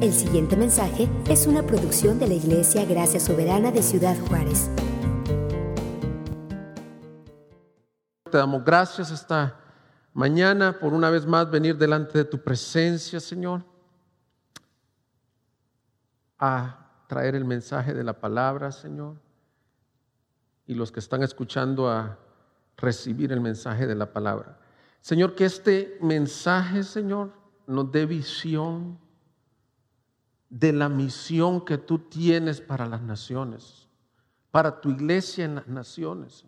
El siguiente mensaje es una producción de la Iglesia Gracia Soberana de Ciudad Juárez. Te damos gracias esta mañana por una vez más venir delante de tu presencia, Señor, a traer el mensaje de la palabra, Señor, y los que están escuchando a recibir el mensaje de la palabra. Señor, que este mensaje, Señor, nos dé visión de la misión que tú tienes para las naciones, para tu iglesia en las naciones.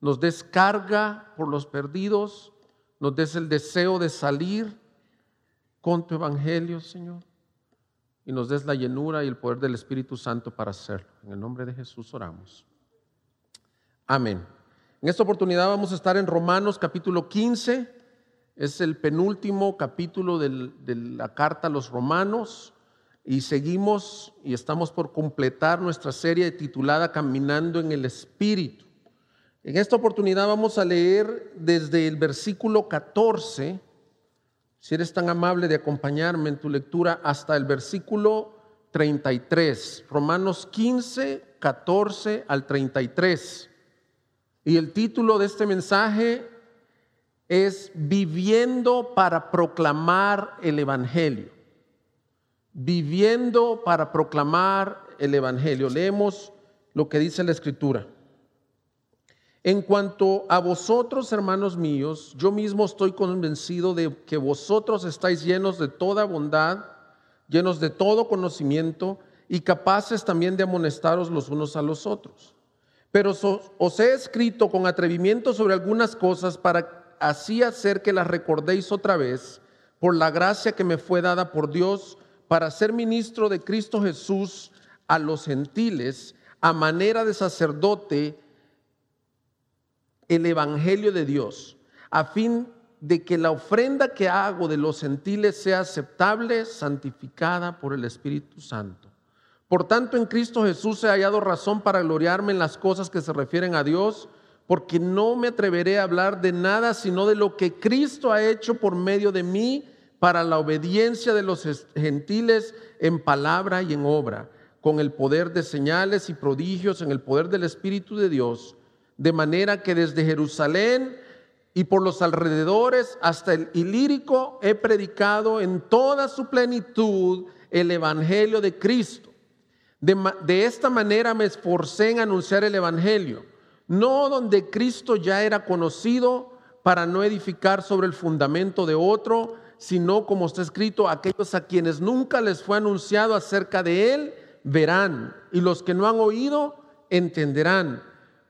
Nos descarga por los perdidos, nos des el deseo de salir con tu evangelio, Señor, y nos des la llenura y el poder del Espíritu Santo para hacerlo. En el nombre de Jesús oramos. Amén. En esta oportunidad vamos a estar en Romanos capítulo 15. Es el penúltimo capítulo de la carta a los romanos y seguimos y estamos por completar nuestra serie titulada Caminando en el Espíritu. En esta oportunidad vamos a leer desde el versículo 14, si eres tan amable de acompañarme en tu lectura, hasta el versículo 33, Romanos 15, 14 al 33. Y el título de este mensaje es Viviendo para proclamar el Evangelio. Viviendo para proclamar el Evangelio. Leemos lo que dice la Escritura. En cuanto a vosotros, hermanos míos, yo mismo estoy convencido de que vosotros estáis llenos de toda bondad, llenos de todo conocimiento y capaces también de amonestaros los unos a los otros. Pero os he escrito con atrevimiento sobre algunas cosas para así hacer que las recordéis otra vez por la gracia que me fue dada por Dios para ser ministro de Cristo Jesús a los gentiles a manera de sacerdote el Evangelio de Dios, a fin de que la ofrenda que hago de los gentiles sea aceptable, santificada por el Espíritu Santo. Por tanto, en Cristo Jesús he hallado razón para gloriarme en las cosas que se refieren a Dios, porque no me atreveré a hablar de nada sino de lo que Cristo ha hecho por medio de mí para la obediencia de los gentiles en palabra y en obra, con el poder de señales y prodigios, en el poder del Espíritu de Dios, de manera que desde Jerusalén y por los alrededores hasta el Ilírico he predicado en toda su plenitud el Evangelio de Cristo. De, esta manera me esforcé en anunciar el Evangelio, no donde Cristo ya era conocido para no edificar sobre el fundamento de otro, sino como está escrito, aquellos a quienes nunca les fue anunciado acerca de Él, verán, y los que no han oído, entenderán.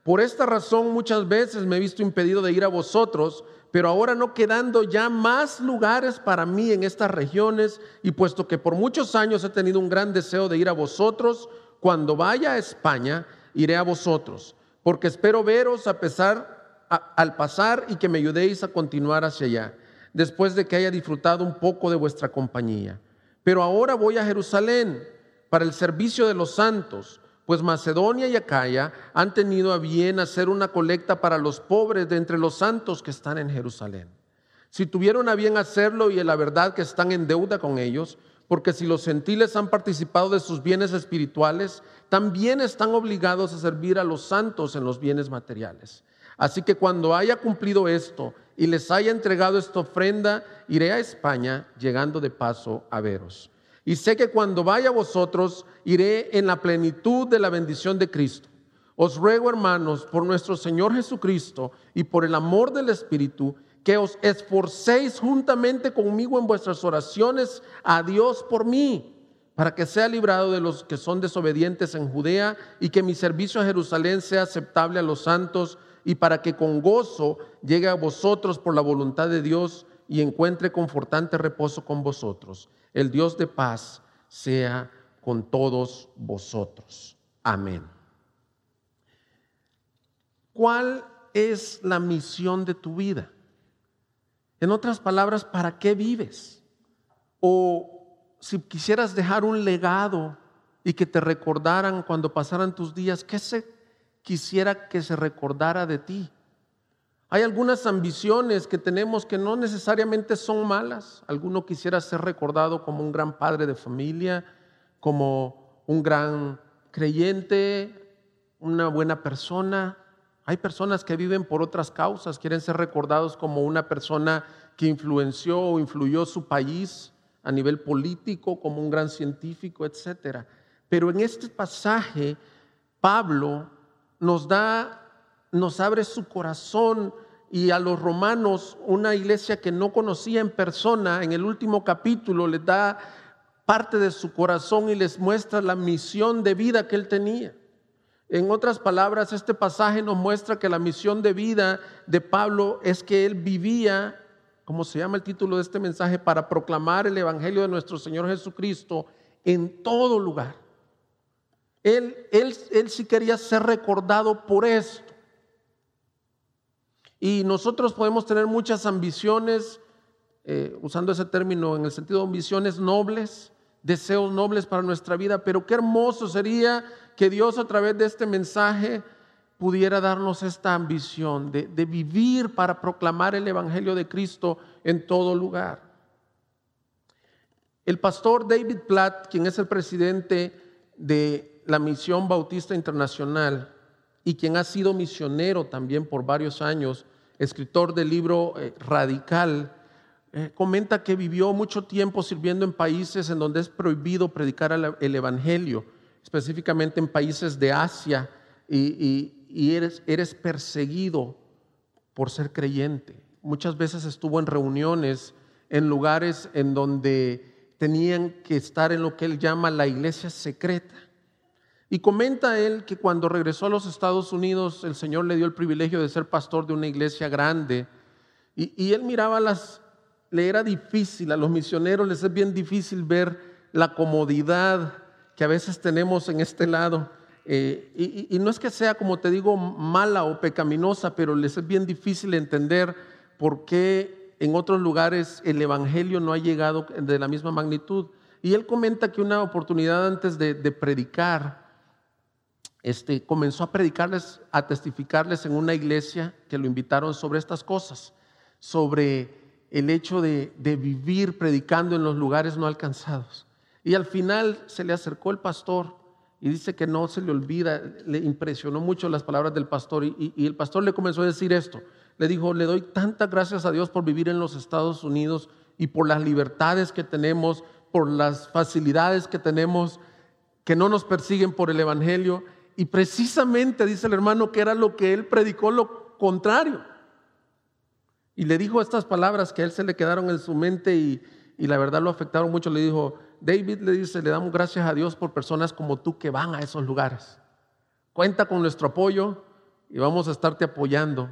Por esta razón muchas veces me he visto impedido de ir a vosotros, pero ahora no quedando ya más lugares para mí en estas regiones, y puesto que por muchos años he tenido un gran deseo de ir a vosotros, cuando vaya a España, iré a vosotros, porque espero veros a pesar, al pasar y que me ayudéis a continuar hacia allá, después de que haya disfrutado un poco de vuestra compañía. Pero ahora voy a Jerusalén para el servicio de los santos pues Macedonia y Acaya han tenido a bien hacer una colecta para los pobres de entre los santos que están en Jerusalén. Si tuvieron a bien hacerlo y la verdad que están en deuda con ellos, porque si los gentiles han participado de sus bienes espirituales, también están obligados a servir a los santos en los bienes materiales. Así que cuando haya cumplido esto y les haya entregado esta ofrenda, iré a España, llegando de paso a veros. Y sé que cuando vaya a vosotros, iré en la plenitud de la bendición de Cristo. Os ruego, hermanos, por nuestro Señor Jesucristo y por el amor del Espíritu, que os esforcéis juntamente conmigo en vuestras oraciones a Dios por mí, para que sea librado de los que son desobedientes en Judea y que mi servicio a Jerusalén sea aceptable a los santos y para que con gozo llegue a vosotros por la voluntad de Dios y encuentre confortante reposo con vosotros. El Dios de paz sea con todos vosotros. Amén. ¿Cuál es la misión de tu vida? En otras palabras, ¿para qué vives? O si quisieras dejar un legado y que te recordaran cuando pasaran tus días, ¿qué se quisiera que se recordara de ti? Hay algunas ambiciones que tenemos que no necesariamente son malas. Alguno quisiera ser recordado como un gran padre de familia, como un gran creyente, una buena persona. Hay personas que viven por otras causas, quieren ser recordados como una persona que influenció o influyó su país a nivel político, como un gran científico, etc. Pero en este pasaje, Pablo nos da nos abre su corazón y a los romanos, una iglesia que no conocía en persona, en el último capítulo les da parte de su corazón y les muestra la misión de vida que él tenía. En otras palabras, este pasaje nos muestra que la misión de vida de Pablo es que él vivía, como se llama el título de este mensaje, para proclamar el Evangelio de nuestro Señor Jesucristo en todo lugar. Él, él, él sí quería ser recordado por esto. Y nosotros podemos tener muchas ambiciones, eh, usando ese término en el sentido de ambiciones nobles, deseos nobles para nuestra vida, pero qué hermoso sería que Dios a través de este mensaje pudiera darnos esta ambición de, de vivir para proclamar el Evangelio de Cristo en todo lugar. El pastor David Platt, quien es el presidente de la Misión Bautista Internacional y quien ha sido misionero también por varios años, escritor del libro eh, Radical, eh, comenta que vivió mucho tiempo sirviendo en países en donde es prohibido predicar el Evangelio, específicamente en países de Asia, y, eres, eres perseguido por ser creyente. Muchas veces estuvo en reuniones en lugares en donde tenían que estar en lo que él llama la iglesia secreta. Y comenta él que cuando regresó a los Estados Unidos, el Señor le dio el privilegio de ser pastor de una iglesia grande. Y, él miraba las, le era difícil, a los misioneros les es bien difícil ver la comodidad que a veces tenemos en este lado. Eh, y, y, no es que sea, como te digo, mala o pecaminosa, pero les es bien difícil entender por qué en otros lugares el Evangelio no ha llegado de la misma magnitud. Y él comenta que una oportunidad antes de predicar, este, comenzó a predicarles, a testificarles en una iglesia que lo invitaron sobre estas cosas, sobre el hecho de, vivir predicando en los lugares no alcanzados. Y al final se le acercó el pastor y dice que no se le olvida, le impresionó mucho las palabras del pastor y, y el pastor le comenzó a decir esto. Le dijo, le doy tantas gracias a Dios por vivir en los Estados Unidos y por las libertades que tenemos, por las facilidades que tenemos, que no nos persiguen por el Evangelio y precisamente dice el hermano que era lo que él predicó lo contrario. Y le dijo estas palabras que a él se le quedaron en su mente y, la verdad lo afectaron mucho. Le dijo, David le dice, le damos gracias a Dios por personas como tú que van a esos lugares. Cuenta con nuestro apoyo y vamos a estarte apoyando,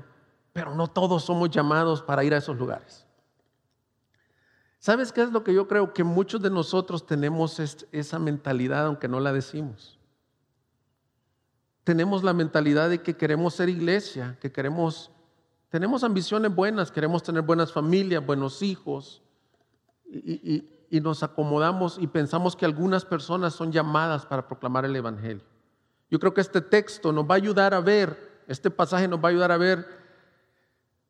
pero no todos somos llamados para ir a esos lugares. ¿Sabes qué es lo que yo creo? Que muchos de nosotros tenemos esa mentalidad, aunque no la decimos tenemos la mentalidad de que queremos ser iglesia, que queremos, tenemos ambiciones buenas, queremos tener buenas familias, buenos hijos, y, nos acomodamos y pensamos que algunas personas son llamadas para proclamar el Evangelio. Yo creo que este texto nos va a ayudar a ver, este pasaje nos va a ayudar a ver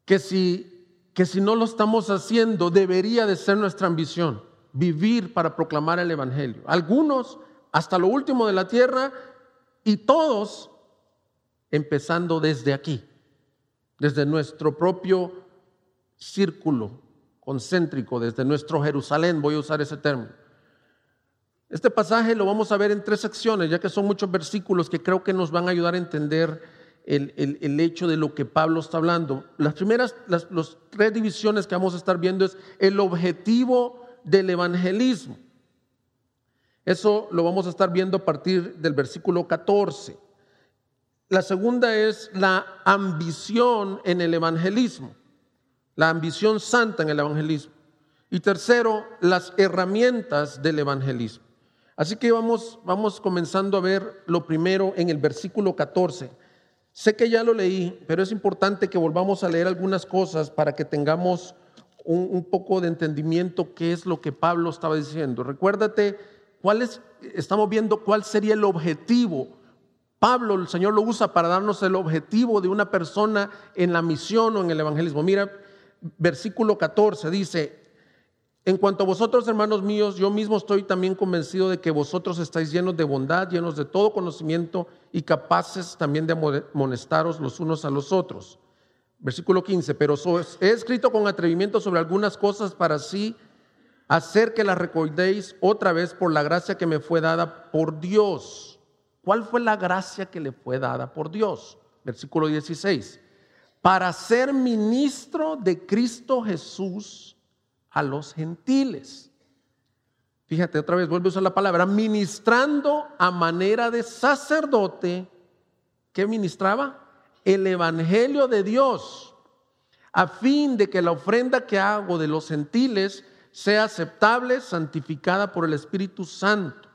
que si, que si no lo estamos haciendo, debería de ser nuestra ambición, vivir para proclamar el Evangelio. Algunos, hasta lo último de la tierra, y todos empezando desde aquí, desde nuestro propio círculo concéntrico, desde nuestro Jerusalén, voy a usar ese término. Este pasaje lo vamos a ver en tres secciones, ya que son muchos versículos que creo que nos van a ayudar a entender el, hecho de lo que Pablo está hablando. Las primeras, las tres divisiones que vamos a estar viendo es el objetivo del evangelismo. Eso lo vamos a estar viendo a partir del versículo 14. La segunda es la ambición en el evangelismo, la ambición santa en el evangelismo. Y tercero, las herramientas del evangelismo. Así que vamos, vamos comenzando a ver lo primero en el versículo 14. Sé que ya lo leí, pero es importante que volvamos a leer algunas cosas para que tengamos un, un poco de entendimiento qué es lo que Pablo estaba diciendo. Recuérdate ¿Cuál estamos viendo cuál sería el objetivo Pablo, el Señor lo usa para darnos el objetivo de una persona en la misión o en el evangelismo. Mira, versículo 14 dice, en cuanto a vosotros, hermanos míos, yo mismo estoy también convencido de que vosotros estáis llenos de bondad, llenos de todo conocimiento y capaces también de amonestaros los unos a los otros. Versículo 15, pero he escrito con atrevimiento sobre algunas cosas para así hacer que las recordéis otra vez por la gracia que me fue dada por Dios. ¿Cuál fue la gracia que le fue dada por Dios? Versículo 16, para ser ministro de Cristo Jesús a los gentiles. Fíjate, otra vez vuelve a usar la palabra, ministrando a manera de sacerdote. ¿Qué ministraba? El Evangelio de Dios, a fin de que la ofrenda que hago de los gentiles sea aceptable, santificada por el Espíritu Santo.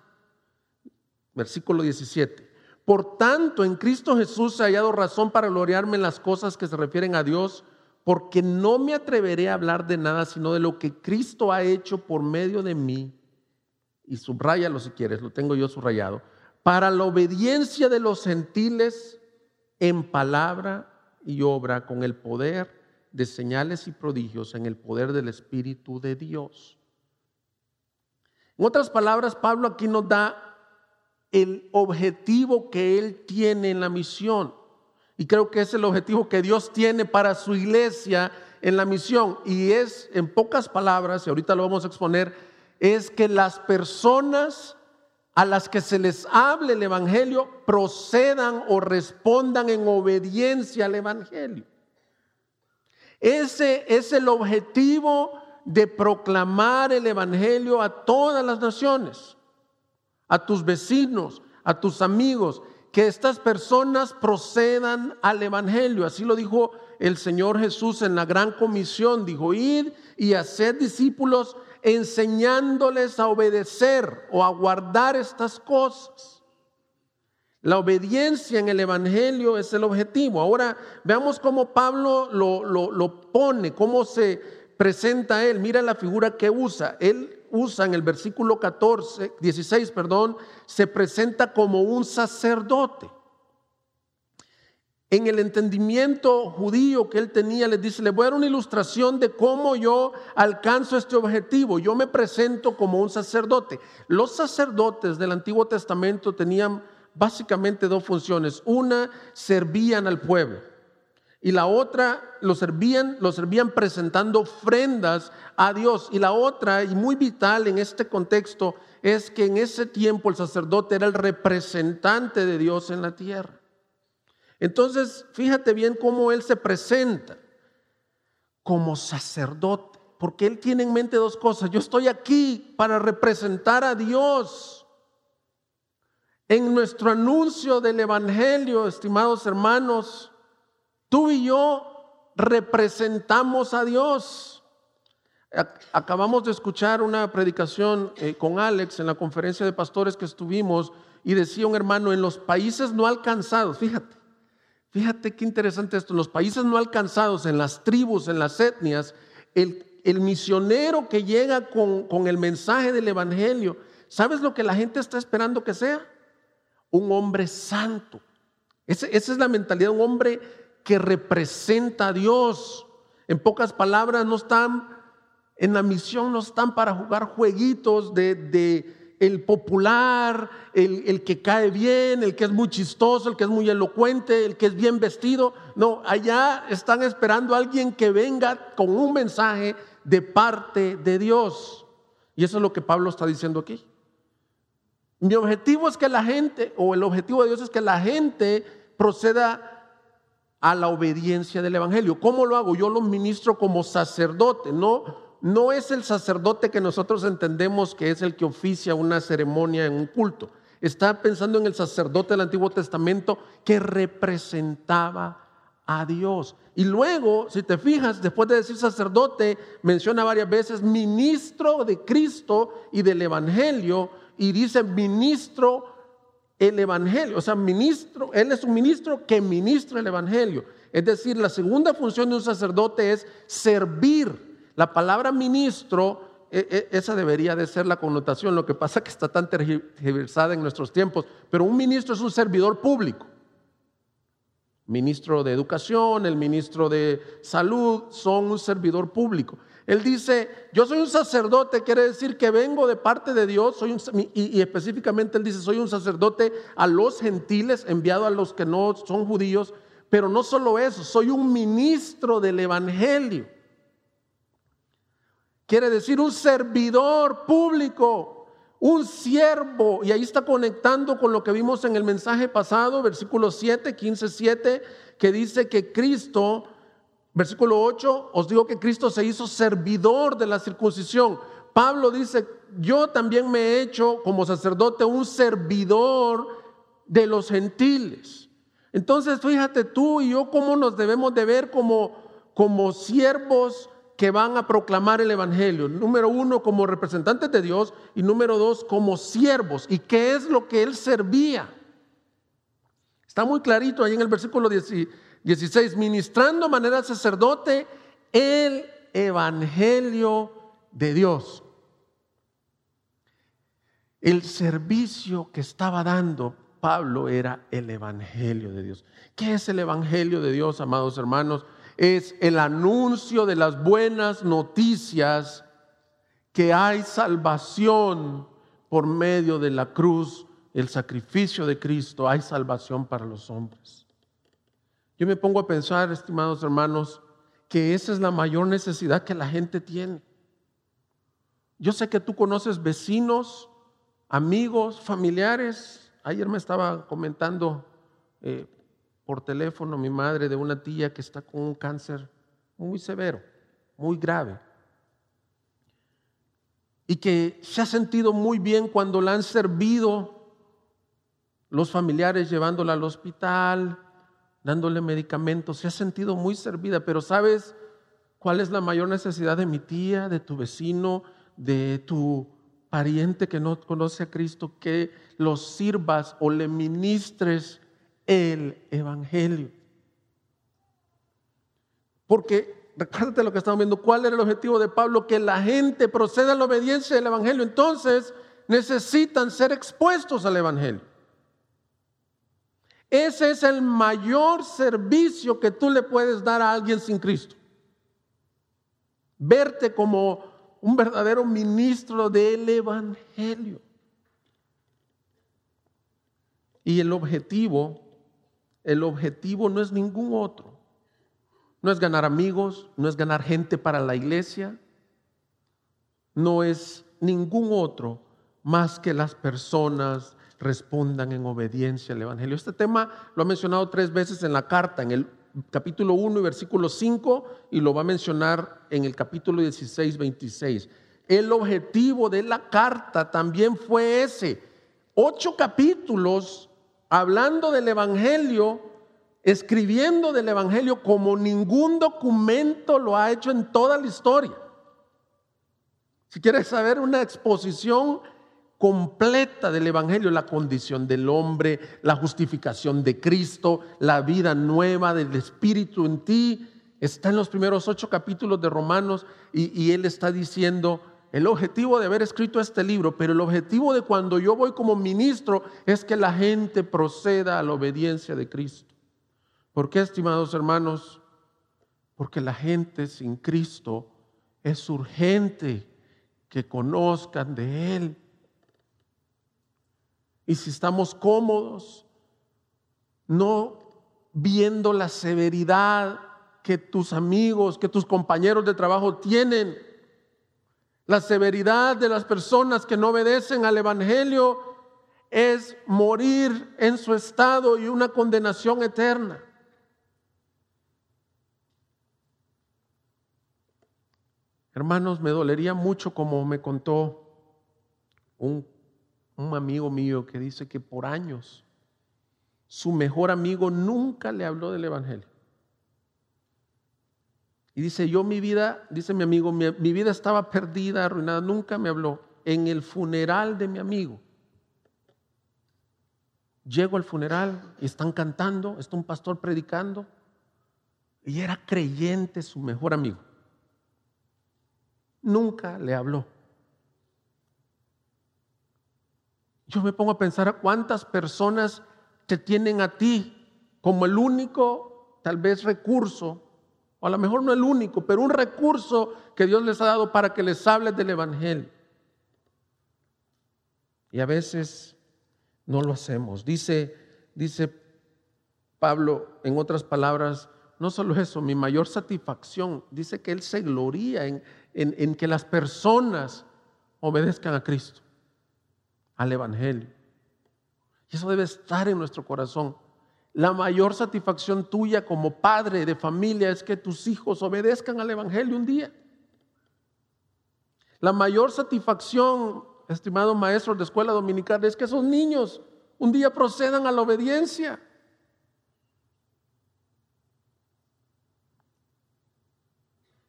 Versículo 17. Por tanto, en Cristo Jesús ha hallado razón para gloriarme en las cosas que se refieren a Dios porque no me atreveré a hablar de nada sino de lo que Cristo ha hecho por medio de mí. Y subrayalo si quieres, lo tengo yo subrayado. Para la obediencia de los gentiles en palabra y obra con el poder de señales y prodigios en el poder del Espíritu de Dios. En otras palabras, Pablo aquí nos da el objetivo que él tiene en la misión. Y creo que es el objetivo que Dios tiene para su iglesia en la misión. Y es, en pocas palabras, y ahorita lo vamos a exponer, es que las personas a las que se les hable el Evangelio procedan o respondan en obediencia al Evangelio. Ese es el objetivo de proclamar el Evangelio a todas las naciones, a tus vecinos, a tus amigos, que estas personas procedan al Evangelio. Así lo dijo el Señor Jesús en la gran comisión. Dijo, id y hacer discípulos enseñándoles a obedecer o a guardar estas cosas. La obediencia en el Evangelio es el objetivo. Ahora veamos cómo Pablo lo, lo pone, cómo se presenta él. Mira la figura que usa. Él usa en el versículo 14, 16, perdón, se presenta como un sacerdote. En el entendimiento judío que él tenía, le dice, le voy a dar una ilustración de cómo yo alcanzo este objetivo. Yo me presento como un sacerdote. Los sacerdotes del Antiguo Testamento tenían básicamente dos funciones. Una, servían al pueblo y la otra lo servían, lo servían presentando ofrendas a Dios. Y la otra, y muy vital en este contexto, es que en ese tiempo el sacerdote era el representante de Dios en la tierra. Entonces, fíjate bien cómo él se presenta como sacerdote, porque él tiene en mente dos cosas. Yo estoy aquí para representar a Dios. En nuestro anuncio del Evangelio, estimados hermanos, Tú y yo representamos a Dios. Acabamos de escuchar una predicación eh, con Alex en la conferencia de pastores que estuvimos y decía un hermano, en los países no alcanzados, fíjate, fíjate qué interesante esto, en los países no alcanzados, en las tribus, en las etnias, el, misionero que llega con, el mensaje del Evangelio, ¿sabes lo que la gente está esperando que sea? Un hombre santo. esa es la mentalidad, un hombre que representa a Dios. En pocas palabras, no están en la misión, no están para jugar jueguitos de, el popular, el, que cae bien, el que es muy chistoso, el que es muy elocuente, el que es bien vestido. No, allá están esperando a alguien que venga con un mensaje de parte de Dios. Y eso es lo que Pablo está diciendo aquí. Mi objetivo es que la gente, o el objetivo de Dios es que la gente proceda a la obediencia del Evangelio. ¿Cómo lo hago? Yo lo ministro como sacerdote, no, no es el sacerdote que nosotros entendemos que es el que oficia una ceremonia en un culto. Está pensando en el sacerdote del Antiguo Testamento que representaba a Dios. Y luego, si te fijas, después de decir sacerdote, menciona varias veces ministro de Cristo y del Evangelio, y dice ministro el Evangelio. O sea, ministro, Él es un ministro que ministra el Evangelio. Es decir, la segunda función de un sacerdote es servir. La palabra ministro e, e, esa debería de ser la connotación, lo que pasa es que está tan tergiversada en nuestros tiempos, pero un ministro es un servidor público. Ministro de Educación, el ministro de Salud, son un servidor público. Él dice, yo soy un sacerdote, quiere decir que vengo de parte de Dios, soy y, y, específicamente él dice, soy un sacerdote a los gentiles, enviado a los que no son judíos, pero no solo eso, soy un ministro del Evangelio. Quiere decir un servidor público, un siervo, y ahí está conectando con lo que vimos en el mensaje pasado, versículo 7, 15, 7, que dice que Cristo Versículo 8, os digo que Cristo se hizo servidor de la circuncisión. Pablo dice, yo también me he hecho como sacerdote un servidor de los gentiles. Entonces, fíjate tú y yo cómo nos debemos de ver como, como siervos que van a proclamar el Evangelio. Número uno, como representantes de Dios y número dos, como siervos. ¿Y qué es lo que él servía? Está muy clarito ahí en el versículo 10, 16, ministrando manera sacerdote el Evangelio de Dios. El servicio que estaba dando Pablo era el Evangelio de Dios. ¿Qué es el Evangelio de Dios, amados hermanos? Es el anuncio de las buenas noticias que hay salvación por medio de la cruz, el sacrificio de Cristo, hay salvación para los hombres. Yo me pongo a pensar, estimados hermanos, que esa es la mayor necesidad que la gente tiene. Yo sé que tú conoces vecinos, amigos, familiares. Ayer me estaba comentando eh, por teléfono mi madre de una tía que está con un cáncer muy severo, muy grave. Y que se ha sentido muy bien cuando la han servido los familiares llevándola al hospital, dándole medicamentos, se ha sentido muy servida, pero ¿sabes cuál es la mayor necesidad de mi tía, de tu vecino, de tu pariente que no conoce a Cristo? Que los sirvas o le ministres el Evangelio. Porque recuérdate lo que estamos viendo, cuál era el objetivo de Pablo, que la gente proceda a la obediencia del Evangelio. Entonces necesitan ser expuestos al Evangelio. Ese es el mayor servicio que tú le puedes dar a alguien sin Cristo. Verte como un verdadero ministro del Evangelio. Y el objetivo, el objetivo no es ningún otro. No es ganar amigos, no es ganar gente para la iglesia, no es ningún otro más que las personas respondan en obediencia al Evangelio. Este tema lo ha mencionado tres veces en la carta, en el capítulo 1 y versículo 5, y lo va a mencionar en el capítulo 16, 26. El objetivo de la carta también fue ese. Ocho capítulos hablando del Evangelio, escribiendo del Evangelio como ningún documento lo ha hecho en toda la historia. Si quieres saber una exposición completa del Evangelio, la condición del hombre, la justificación de Cristo, la vida nueva del Espíritu en ti. Está en los primeros ocho capítulos de Romanos y, él está diciendo, el objetivo de haber escrito este libro, pero el objetivo de cuando yo voy como ministro es que la gente proceda a la obediencia de Cristo. ¿Por qué, estimados hermanos? Porque la gente sin Cristo es urgente que conozcan de Él y si estamos cómodos, no viendo la severidad que tus amigos, que tus compañeros de trabajo tienen, la severidad de las personas que no obedecen al Evangelio es morir en su estado y una condenación eterna. Hermanos, me dolería mucho como me contó un un amigo mío que dice que por años su mejor amigo nunca le habló del Evangelio. Y dice, yo mi vida, dice mi amigo, mi, vida estaba perdida, arruinada, nunca me habló. En el funeral de mi amigo, llego al funeral y están cantando, está un pastor predicando, y era creyente su mejor amigo. Nunca le habló Yo me pongo a pensar a cuántas personas te tienen a ti como el único, tal vez, recurso, o a lo mejor no el único, pero un recurso que Dios les ha dado para que les hables del Evangelio. Y a veces no lo hacemos. Dice, dice Pablo, en otras palabras, no solo eso, mi mayor satisfacción, dice que Él se gloría en, en que las personas obedezcan a Cristo, al Evangelio. Y eso debe estar en nuestro corazón. La mayor satisfacción tuya como padre de familia es que tus hijos obedezcan al Evangelio un día. La mayor satisfacción estimado maestro de escuela dominical, es que esos niños un día procedan a la obediencia.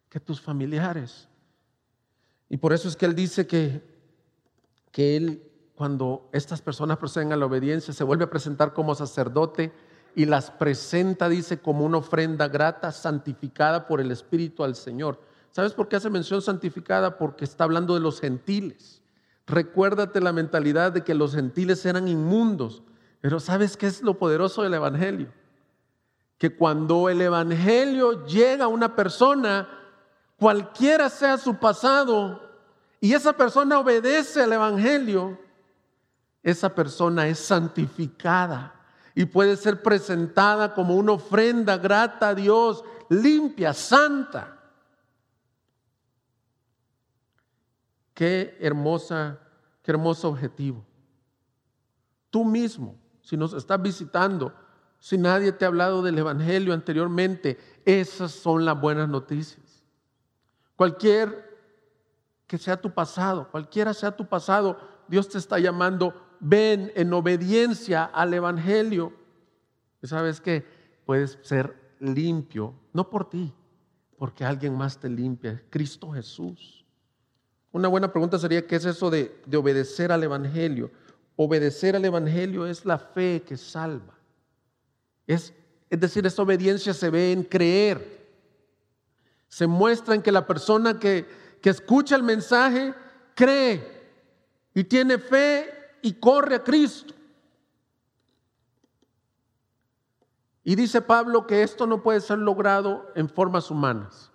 Que tus familiares. Y por eso es que él dice que, que él, cuando estas personas proceden a la obediencia, se vuelve a presentar como sacerdote y las presenta, dice, como una ofrenda grata, santificada por el Espíritu al Señor. ¿Sabes por qué hace mención santificada? Porque está hablando de los gentiles. Recuérdate la mentalidad de que los gentiles eran inmundos. Pero ¿sabes qué es lo poderoso del Evangelio? Que cuando el Evangelio llega a una persona, cualquiera sea su pasado, y esa persona obedece al Evangelio, esa persona es santificada y puede ser presentada como una ofrenda grata a Dios, limpia, santa. Qué hermosa, qué hermoso objetivo. Tú mismo, si nos estás visitando, si nadie te ha hablado del Evangelio anteriormente, esas son las buenas noticias. Cualquier que sea tu pasado, cualquiera sea tu pasado, Dios te está llamando, ven en obediencia al Evangelio. Sabes que puedes ser limpio, no por ti, porque alguien más te limpia, Cristo Jesús. Una buena pregunta sería, ¿qué es eso de, obedecer al Evangelio? Obedecer al Evangelio es la fe que salva. Es, es decir, esa obediencia se ve en creer. Se muestra en que la persona que, que escucha el mensaje cree y tiene fe y corre a Cristo. Y dice Pablo que esto no puede ser logrado en formas humanas.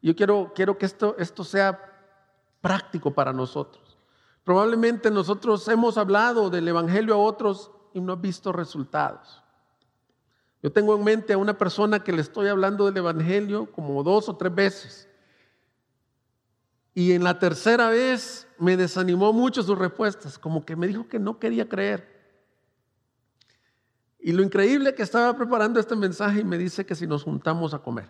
Yo quiero, quiero que esto, esto sea práctico para nosotros. Probablemente nosotros hemos hablado del Evangelio a otros y no hemos visto resultados. Yo tengo en mente a una persona que le estoy hablando del Evangelio como dos o tres veces. Y en la tercera vez me desanimó mucho sus respuestas, como que me dijo que no quería creer. Y lo increíble que estaba preparando este mensaje y me dice que si nos juntamos a comer.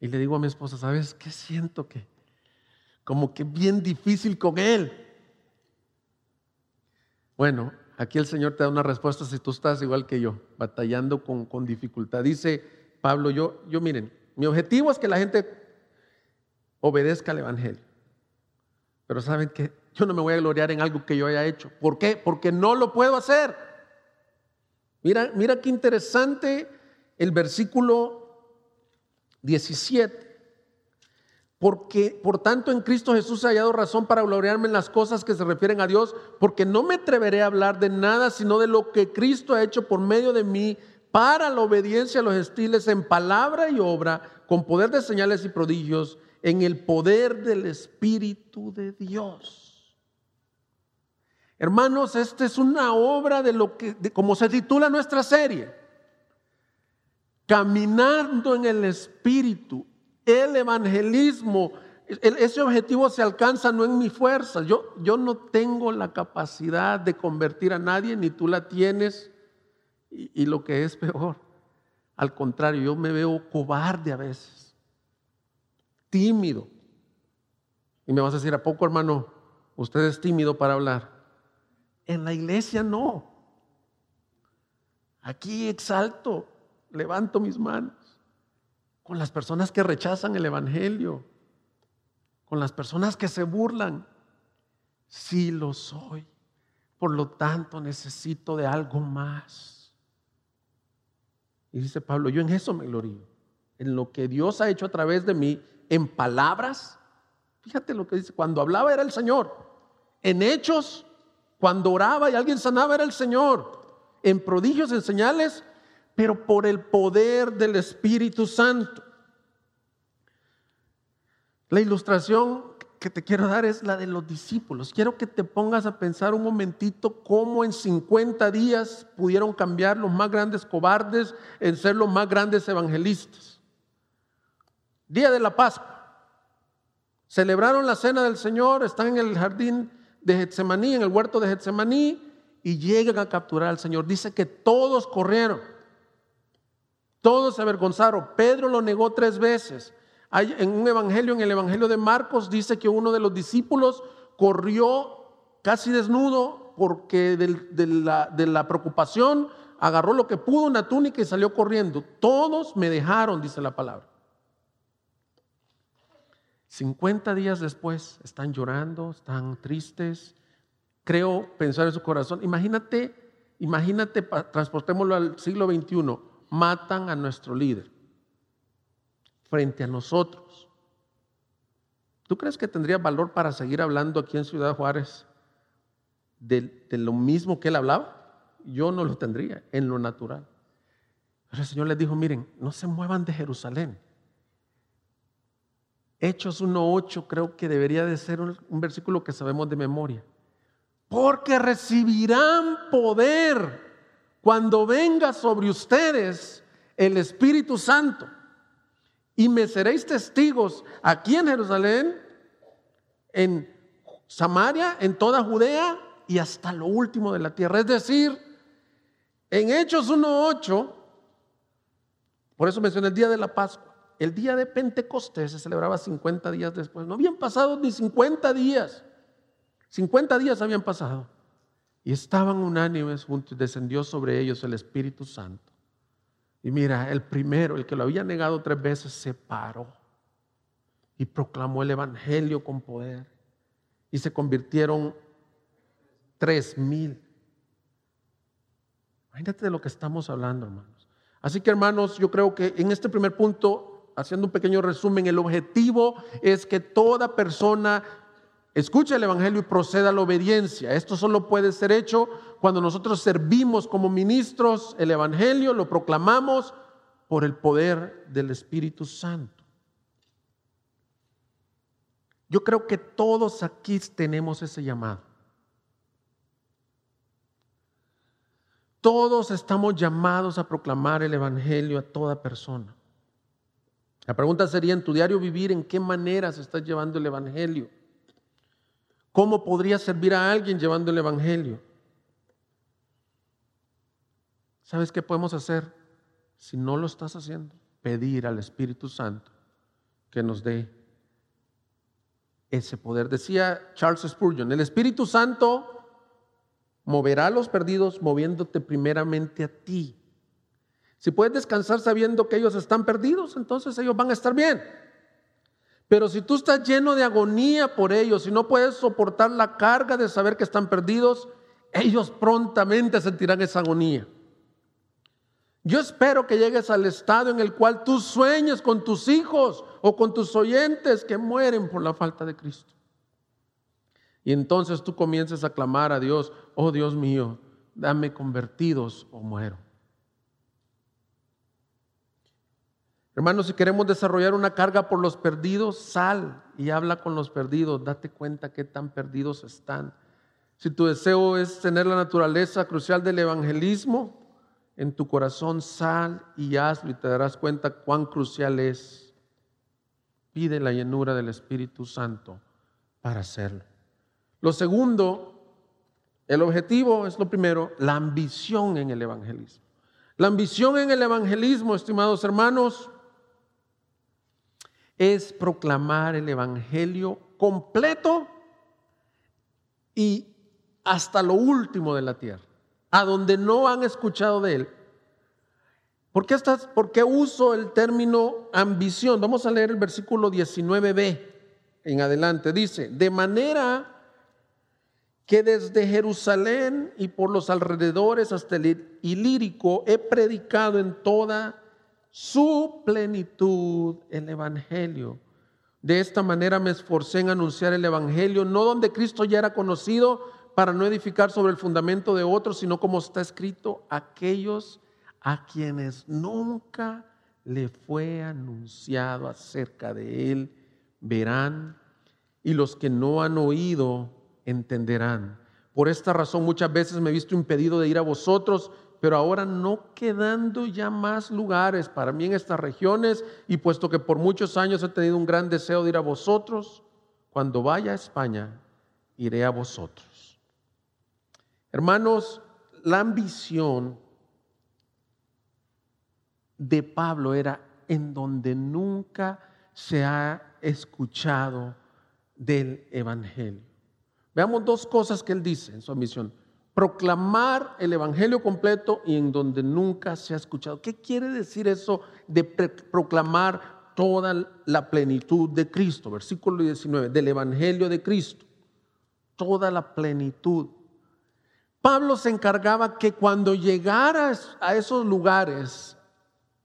Y le digo a mi esposa, ¿sabes qué siento que como que bien difícil con él. Bueno, aquí el Señor te da una respuesta si tú estás igual que yo, batallando con, con dificultad. Dice Pablo, yo, yo miren, mi objetivo es que la gente obedezca al Evangelio. Pero saben que yo no me voy a gloriar en algo que yo haya hecho. ¿Por qué? Porque no lo puedo hacer. Mira, mira qué interesante el versículo 17. Porque, por tanto, en Cristo Jesús he hallado razón para gloriarme en las cosas que se refieren a Dios, porque no me atreveré a hablar de nada sino de lo que Cristo ha hecho por medio de mí para la obediencia a los estiles en palabra y obra, con poder de señales y prodigios, en el poder del Espíritu de Dios. Hermanos, esta es una obra de lo que, como se titula nuestra serie, caminando en el Espíritu el evangelismo, ese objetivo se alcanza no en mi fuerza. Yo, yo no tengo la capacidad de convertir a nadie, ni tú la tienes. Y lo que es peor, al contrario, yo me veo cobarde a veces, tímido. Y me vas a decir, ¿a poco hermano? Usted es tímido para hablar. En la iglesia no. Aquí exalto, levanto mis manos con las personas que rechazan el Evangelio, con las personas que se burlan. Sí lo soy. Por lo tanto, necesito de algo más. Y dice Pablo, yo en eso me glorío, en lo que Dios ha hecho a través de mí, en palabras. Fíjate lo que dice, cuando hablaba era el Señor, en hechos Cuando oraba y alguien sanaba era el Señor. En prodigios, en señales, pero por el poder del Espíritu Santo. La ilustración que te quiero dar es la de los discípulos. Quiero que te pongas a pensar un momentito cómo en 50 días pudieron cambiar los más grandes cobardes en ser los más grandes evangelistas. Día de la Pascua. Celebraron la cena del Señor, están en el jardín de Getsemaní, en el huerto de Getsemaní, y llegan a capturar al Señor. Dice que todos corrieron, todos se avergonzaron. Pedro lo negó tres veces. Hay, en un evangelio, en el evangelio de Marcos, dice que uno de los discípulos corrió casi desnudo porque de, la, de la preocupación agarró lo que pudo, una túnica y salió corriendo. Todos me dejaron, dice la palabra. 50 días después están llorando, están tristes. Creo pensar en su corazón. Imagínate, imagínate, transportémoslo al siglo XXI. Matan a nuestro líder frente a nosotros. ¿Tú crees que tendría valor para seguir hablando aquí en Ciudad Juárez de, lo mismo que él hablaba? Yo no lo tendría en lo natural. Pero el Señor les dijo, miren, no se muevan de Jerusalén. Hechos 1.8 creo que debería de ser un, versículo que sabemos de memoria. Porque recibirán poder cuando venga sobre ustedes el Espíritu Santo y me seréis testigos aquí en Jerusalén, en Samaria, en toda Judea y hasta lo último de la tierra. Es decir, en Hechos 1.8, por eso mencioné el día de la Pascua, el día de Pentecostés se celebraba 50 días después. No habían pasado ni 50 días. 50 días habían pasado. Y estaban unánimes juntos, descendió sobre ellos el Espíritu Santo. Y mira, el primero, el que lo había negado tres veces, se paró y proclamó el Evangelio con poder. Y se convirtieron tres mil. Imagínate de lo que estamos hablando, hermanos. Así que, hermanos, yo creo que en este primer punto, haciendo un pequeño resumen, el objetivo es que toda persona escuche el Evangelio y proceda a la obediencia. Esto solo puede ser hecho cuando nosotros servimos como ministros el Evangelio, lo proclamamos por el poder del Espíritu Santo. Yo creo que todos aquí tenemos ese llamado. Todos estamos llamados a proclamar el Evangelio a toda persona. La pregunta sería en tu diario vivir, ¿en qué manera se está llevando el Evangelio? ¿Cómo podría servir a alguien llevando el Evangelio? ¿Sabes qué podemos hacer? Si no lo estás haciendo, pedir al Espíritu Santo que nos dé ese poder. Decía Charles Spurgeon, el Espíritu Santo moverá a los perdidos moviéndote primeramente a ti. Si puedes descansar sabiendo que ellos están perdidos, entonces ellos van a estar bien. Pero si tú estás lleno de agonía por ellos y no puedes soportar la carga de saber que están perdidos, ellos prontamente sentirán esa agonía. Yo espero que llegues al estado en el cual tú sueñes con tus hijos o con tus oyentes que mueren por la falta de Cristo. Y entonces tú comiences a clamar a Dios, oh Dios mío, dame convertidos o muero. Hermanos, si queremos desarrollar una carga por los perdidos, sal y habla con los perdidos. Date cuenta qué tan perdidos están. Si tu deseo es tener la naturaleza crucial del evangelismo, en tu corazón sal y hazlo y te darás cuenta cuán crucial es. Pide la llenura del Espíritu Santo para hacerlo. Lo segundo, el objetivo es lo primero, la ambición en el evangelismo. La ambición en el evangelismo, estimados hermanos, es proclamar el Evangelio completo y hasta lo último de la tierra, a donde no han escuchado de él. ¿Por qué, estás, ¿Por qué uso el término ambición? Vamos a leer el versículo 19b en adelante. Dice, de manera que desde Jerusalén y por los alrededores hasta el Ilírico he predicado en toda su plenitud el Evangelio. De esta manera me esforcé en anunciar el Evangelio, no donde Cristo ya era conocido, para no edificar sobre el fundamento de otros, sino como está escrito, aquellos a quienes nunca le fue anunciado acerca de él, verán, y los que no han oído entenderán. Por esta razón muchas veces me he visto impedido de ir a vosotros, pero ahora no quedando ya más lugares para mí en estas regiones, y puesto que por muchos años he tenido un gran deseo de ir a vosotros, cuando vaya a España, iré a vosotros. Hermanos, la ambición de Pablo era en donde nunca se ha escuchado del Evangelio. Veamos dos cosas que él dice en su ambición. Proclamar el Evangelio completo y en donde nunca se ha escuchado. ¿Qué quiere decir eso de proclamar toda la plenitud de Cristo? Versículo 19, del Evangelio de Cristo. Toda la plenitud. Pablo se encargaba que cuando llegara a esos lugares,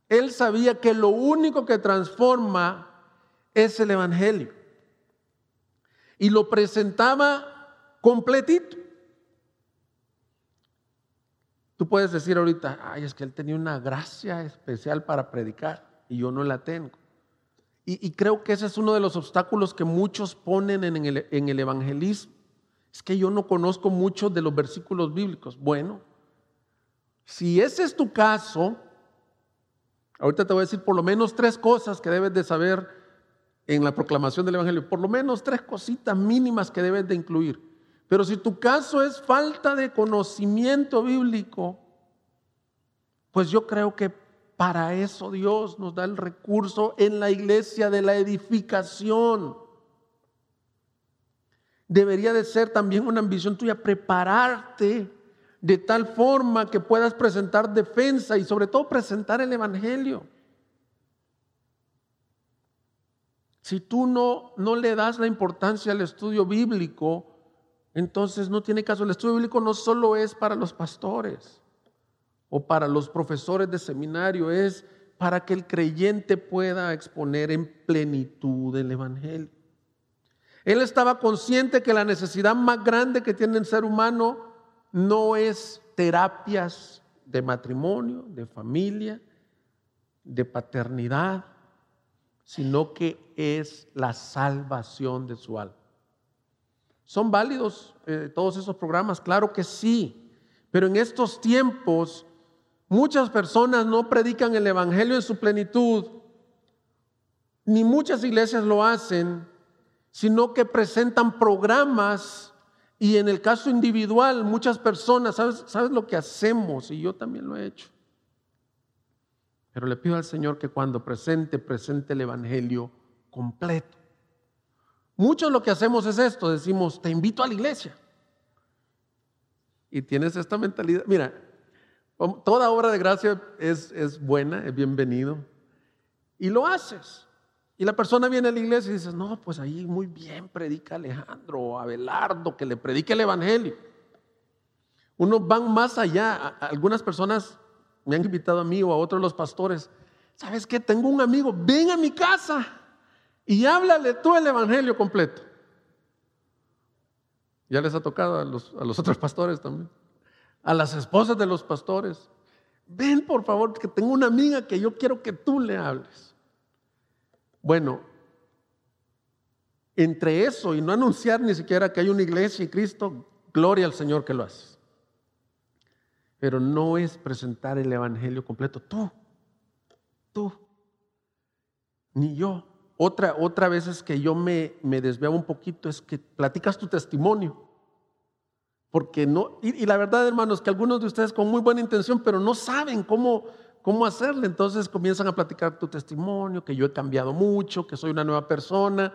él sabía que lo único que transforma es el Evangelio. Y lo presentaba completito. Tú puedes decir ahorita, ay, es que él tenía una gracia especial para predicar y yo no la tengo. Y, creo que ese es uno de los obstáculos que muchos ponen en el evangelismo es que yo no conozco muchos de los versículos bíblicos. Bueno, si ese es tu caso, ahorita te voy a decir por lo menos tres cosas que debes de saber en la proclamación del Evangelio, por lo menos tres cositas mínimas que debes de incluir. Pero si tu caso es falta de conocimiento bíblico, pues yo creo que para eso Dios nos da el recurso en la iglesia de la edificación debería de ser también una ambición tuya prepararte de tal forma que puedas presentar defensa y sobre todo presentar el Evangelio. Si tú no, no le das la importancia al estudio bíblico, entonces no tiene caso. El estudio bíblico no solo es para los pastores o para los profesores de seminario, es para que el creyente pueda exponer en plenitud el Evangelio. Él estaba consciente que la necesidad más grande que tiene el ser humano no es terapias de matrimonio, de familia, de paternidad, sino que es la salvación de su alma. ¿Son válidos eh, todos esos programas? Claro que sí, pero en estos tiempos muchas personas no predican el Evangelio en su plenitud, ni muchas iglesias lo hacen sino que presentan programas y en el caso individual muchas personas, ¿sabes, ¿sabes lo que hacemos? Y yo también lo he hecho. Pero le pido al Señor que cuando presente, presente el Evangelio completo. Muchos lo que hacemos es esto, decimos, te invito a la iglesia. Y tienes esta mentalidad. Mira, toda obra de gracia es, es buena, es bienvenido. Y lo haces. Y la persona viene a la iglesia y dice, no, pues ahí muy bien predica Alejandro o Abelardo, que le predique el Evangelio. Unos van más allá. Algunas personas me han invitado a mí o a otros los pastores. ¿Sabes qué? Tengo un amigo, ven a mi casa y háblale tú el Evangelio completo. Ya les ha tocado a los, a los otros pastores también. A las esposas de los pastores. Ven por favor, que tengo una amiga que yo quiero que tú le hables. Bueno, entre eso y no anunciar ni siquiera que hay una iglesia y Cristo, gloria al Señor que lo hace. Pero no es presentar el Evangelio completo. Tú, tú, ni yo. Otra, otra vez es que yo me, me desviaba un poquito, es que platicas tu testimonio. Porque no, y, la verdad, hermanos, que algunos de ustedes con muy buena intención, pero no saben cómo, cómo hacerle. Entonces comienzan a platicar tu testimonio, que yo he cambiado mucho, que soy una nueva persona.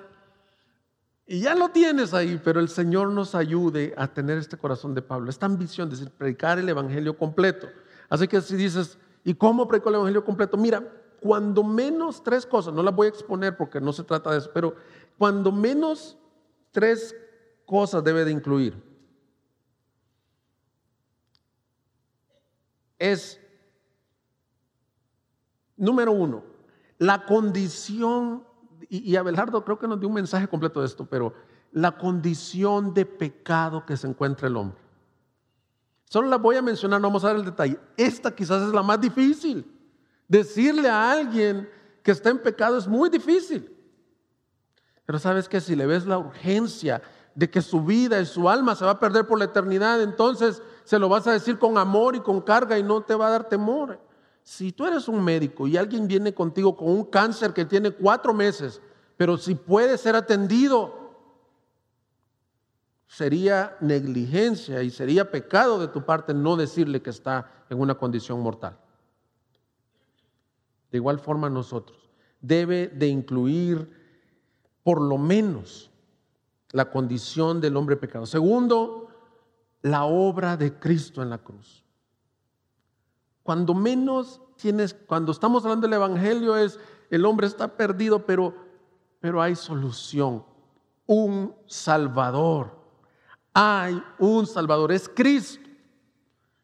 Y ya lo tienes ahí, pero el Señor nos ayude a tener este corazón de Pablo, esta ambición de predicar el Evangelio completo. Así que si dices, ¿y cómo predico el Evangelio completo? Mira, cuando menos tres cosas, no las voy a exponer porque no se trata de eso, pero cuando menos tres cosas debe de incluir. Es Número uno, la condición, y, Abelardo creo que nos dio un mensaje completo de esto, pero la condición de pecado que se encuentra el hombre. Solo la voy a mencionar, no vamos a dar el detalle. Esta quizás es la más difícil. Decirle a alguien que está en pecado es muy difícil. Pero sabes que si le ves la urgencia de que su vida y su alma se va a perder por la eternidad, entonces se lo vas a decir con amor y con carga y no te va a dar temor. Si tú eres un médico y alguien viene contigo con un cáncer que tiene cuatro meses, pero si puede ser atendido, sería negligencia y sería pecado de tu parte no decirle que está en una condición mortal. De igual forma nosotros, debe de incluir por lo menos la condición del hombre pecado. Segundo, la obra de Cristo en la cruz. Cuando menos tienes, cuando estamos hablando del Evangelio es, el hombre está perdido, pero, pero hay solución, un Salvador. Hay un Salvador, es Cristo.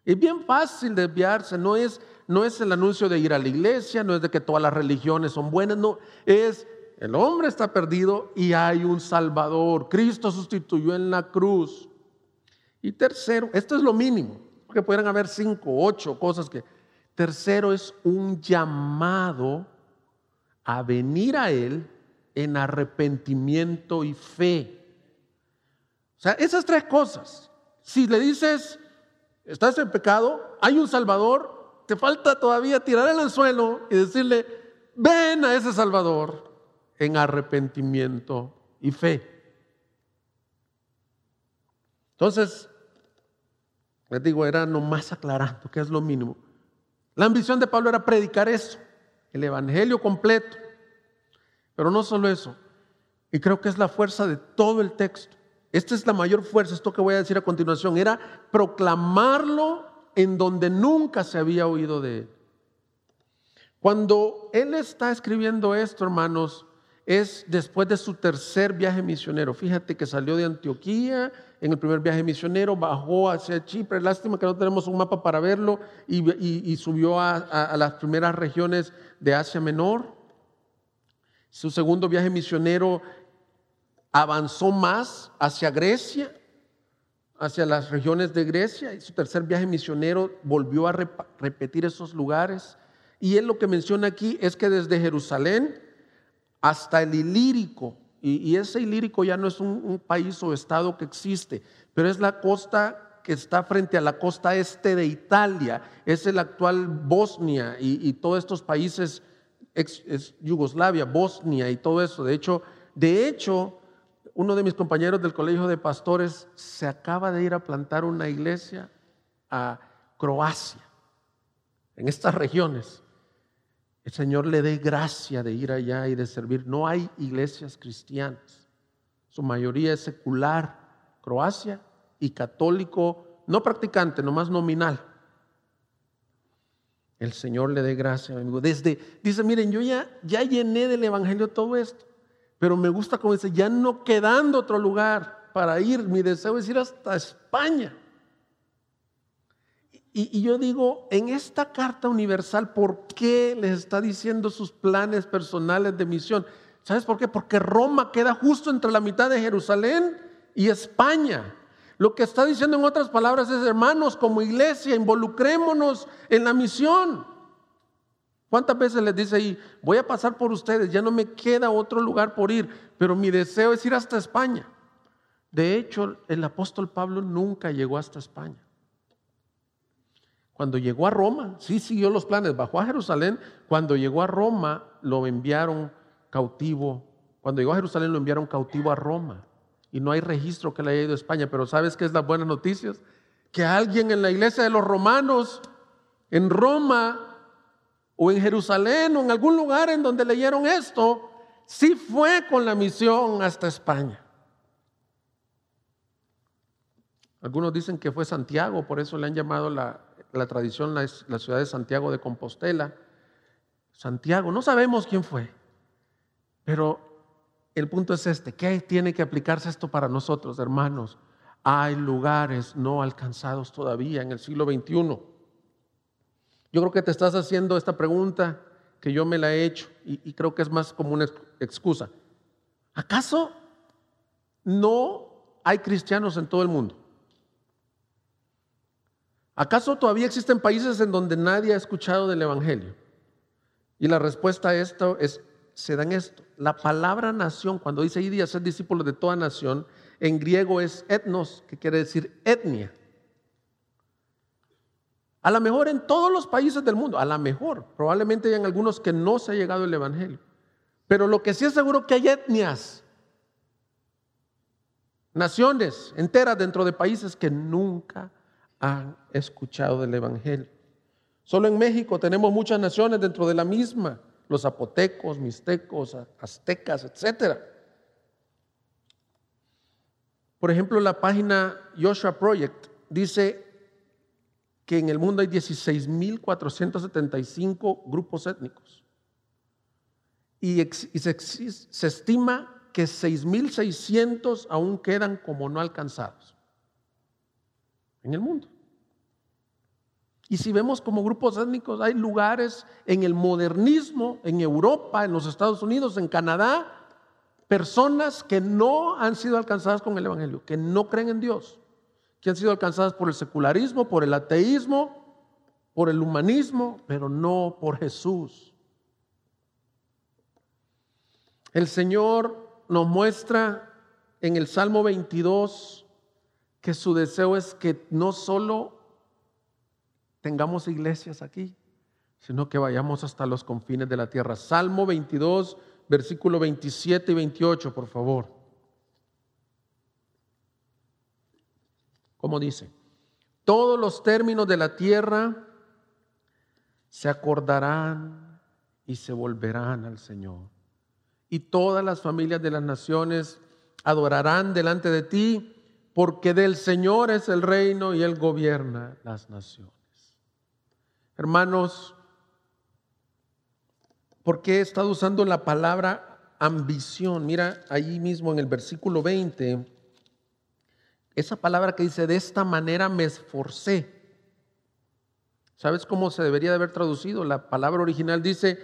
Es bien fácil desviarse, no es, no es el anuncio de ir a la iglesia, no es de que todas las religiones son buenas, no, es el hombre está perdido y hay un Salvador. Cristo sustituyó en la cruz. Y tercero, esto es lo mínimo, porque pueden haber cinco, ocho cosas que Tercero es un llamado a venir a Él en arrepentimiento y fe. O sea, esas tres cosas. Si le dices, estás en pecado, hay un Salvador, falta todavía tirar el anzuelo y decirle, ven a ese Salvador en arrepentimiento y fe. Entonces, les digo, era nomás aclarando que es lo mínimo. La ambición de Pablo era predicar eso, el Evangelio completo. Pero no solo eso, y creo que es la fuerza de todo el texto. Esta es la mayor fuerza, esto que voy a decir a continuación, era proclamarlo en donde nunca se había oído de él. Cuando él está escribiendo esto, hermanos, es después de su tercer viaje misionero. Fíjate que salió de Antioquía en el primer viaje misionero, bajó hacia Chipre, lástima que no tenemos un mapa para verlo, y, subió a, las primeras regiones de Asia Menor. Su segundo viaje misionero avanzó más hacia Grecia, hacia las regiones de Grecia, y su tercer viaje misionero volvió a repetir esos lugares. Y él lo que menciona aquí es que desde Jerusalén, hasta el Ilírico. Y, ese Ilírico ya no es un, país o estado que existe, pero es la costa que está frente a la costa este de Italia, es el actual Bosnia y, todos estos países, es Yugoslavia, Bosnia y todo eso. De hecho, de hecho, uno de mis compañeros del colegio de pastores se acaba de ir a plantar una iglesia a Croacia, en estas regiones el Señor le dé gracia de ir allá y de servir. No hay iglesias cristianas. Su mayoría es secular, Croacia, y católico, no practicante, nomás nominal. El Señor le dé gracia, amigo. Desde, dice, miren, yo ya, ya llené del Evangelio todo esto, pero me gusta como dice, ya no quedando otro lugar para ir, mi deseo es ir hasta España. Y, yo digo, en esta carta universal, ¿por qué les está diciendo sus planes personales de misión? ¿Sabes por qué? Porque Roma queda justo entre la mitad de Jerusalén y España. Lo que está diciendo en otras palabras es, hermanos, como iglesia, involucrémonos en la misión. ¿Cuántas veces les dice ahí, voy a pasar por ustedes, ya no me queda otro lugar por ir, pero mi deseo es ir hasta España? De hecho, el apóstol Pablo nunca llegó hasta España. Cuando llegó a Roma, sí siguió los planes, bajó a Jerusalén. Cuando llegó a Roma, lo enviaron cautivo. Cuando llegó a Jerusalén, lo enviaron cautivo a Roma. Y no hay registro que le haya ido a España. Pero ¿sabes qué es las buenas noticias? Que alguien en la iglesia de los romanos, en Roma, o en Jerusalén, o en algún lugar en donde leyeron esto, sí fue con la misión hasta España. Algunos dicen que fue Santiago, por eso le han llamado la, tradición la, la ciudad de Santiago de Compostela. Santiago, no sabemos quién fue, pero el punto es este, ¿qué tiene que aplicarse esto para nosotros, hermanos? Hay lugares no alcanzados todavía en el siglo XXI. Yo creo que te estás haciendo esta pregunta que yo me la he hecho y, creo que es más como una excusa. ¿Acaso no hay cristianos en todo el mundo? ¿Acaso todavía existen países en donde nadie ha escuchado del Evangelio? Y la respuesta a esto es, se dan esto. La palabra nación, cuando dice id a ser discípulos de toda nación, en griego es etnos, que quiere decir etnia. A lo mejor en todos los países del mundo, a lo mejor, probablemente hay en algunos que no se ha llegado el Evangelio. Pero lo que sí es seguro que hay etnias, naciones enteras dentro de países que nunca han escuchado del Evangelio. Solo en México tenemos muchas naciones dentro de la misma, los zapotecos, mixtecos, aztecas, etc. Por ejemplo, la página Joshua Project dice que en el mundo hay 16.475 grupos étnicos y, se, se estima que 6.600 aún quedan como no alcanzados en el mundo. Y si vemos como grupos étnicos, hay lugares en el modernismo, en Europa, en los Estados Unidos, en Canadá, personas que no han sido alcanzadas con el Evangelio, que no creen en Dios, que han sido alcanzadas por el secularismo, por el ateísmo, por el humanismo, pero no por Jesús. El Señor nos muestra en el Salmo 22 que su deseo es que no solo tengamos iglesias aquí, sino que vayamos hasta los confines de la tierra. Salmo 22, versículo 27 y 28, por favor. ¿Cómo dice? Todos los términos de la tierra se acordarán y se volverán al Señor. Y todas las familias de las naciones adorarán delante de ti, porque del Señor es el reino y Él gobierna las naciones. Hermanos, ¿por qué he estado usando la palabra ambición? Mira, ahí mismo en el versículo 20, esa palabra que dice, de esta manera me esforcé. ¿Sabes cómo se debería de haber traducido? La palabra original dice,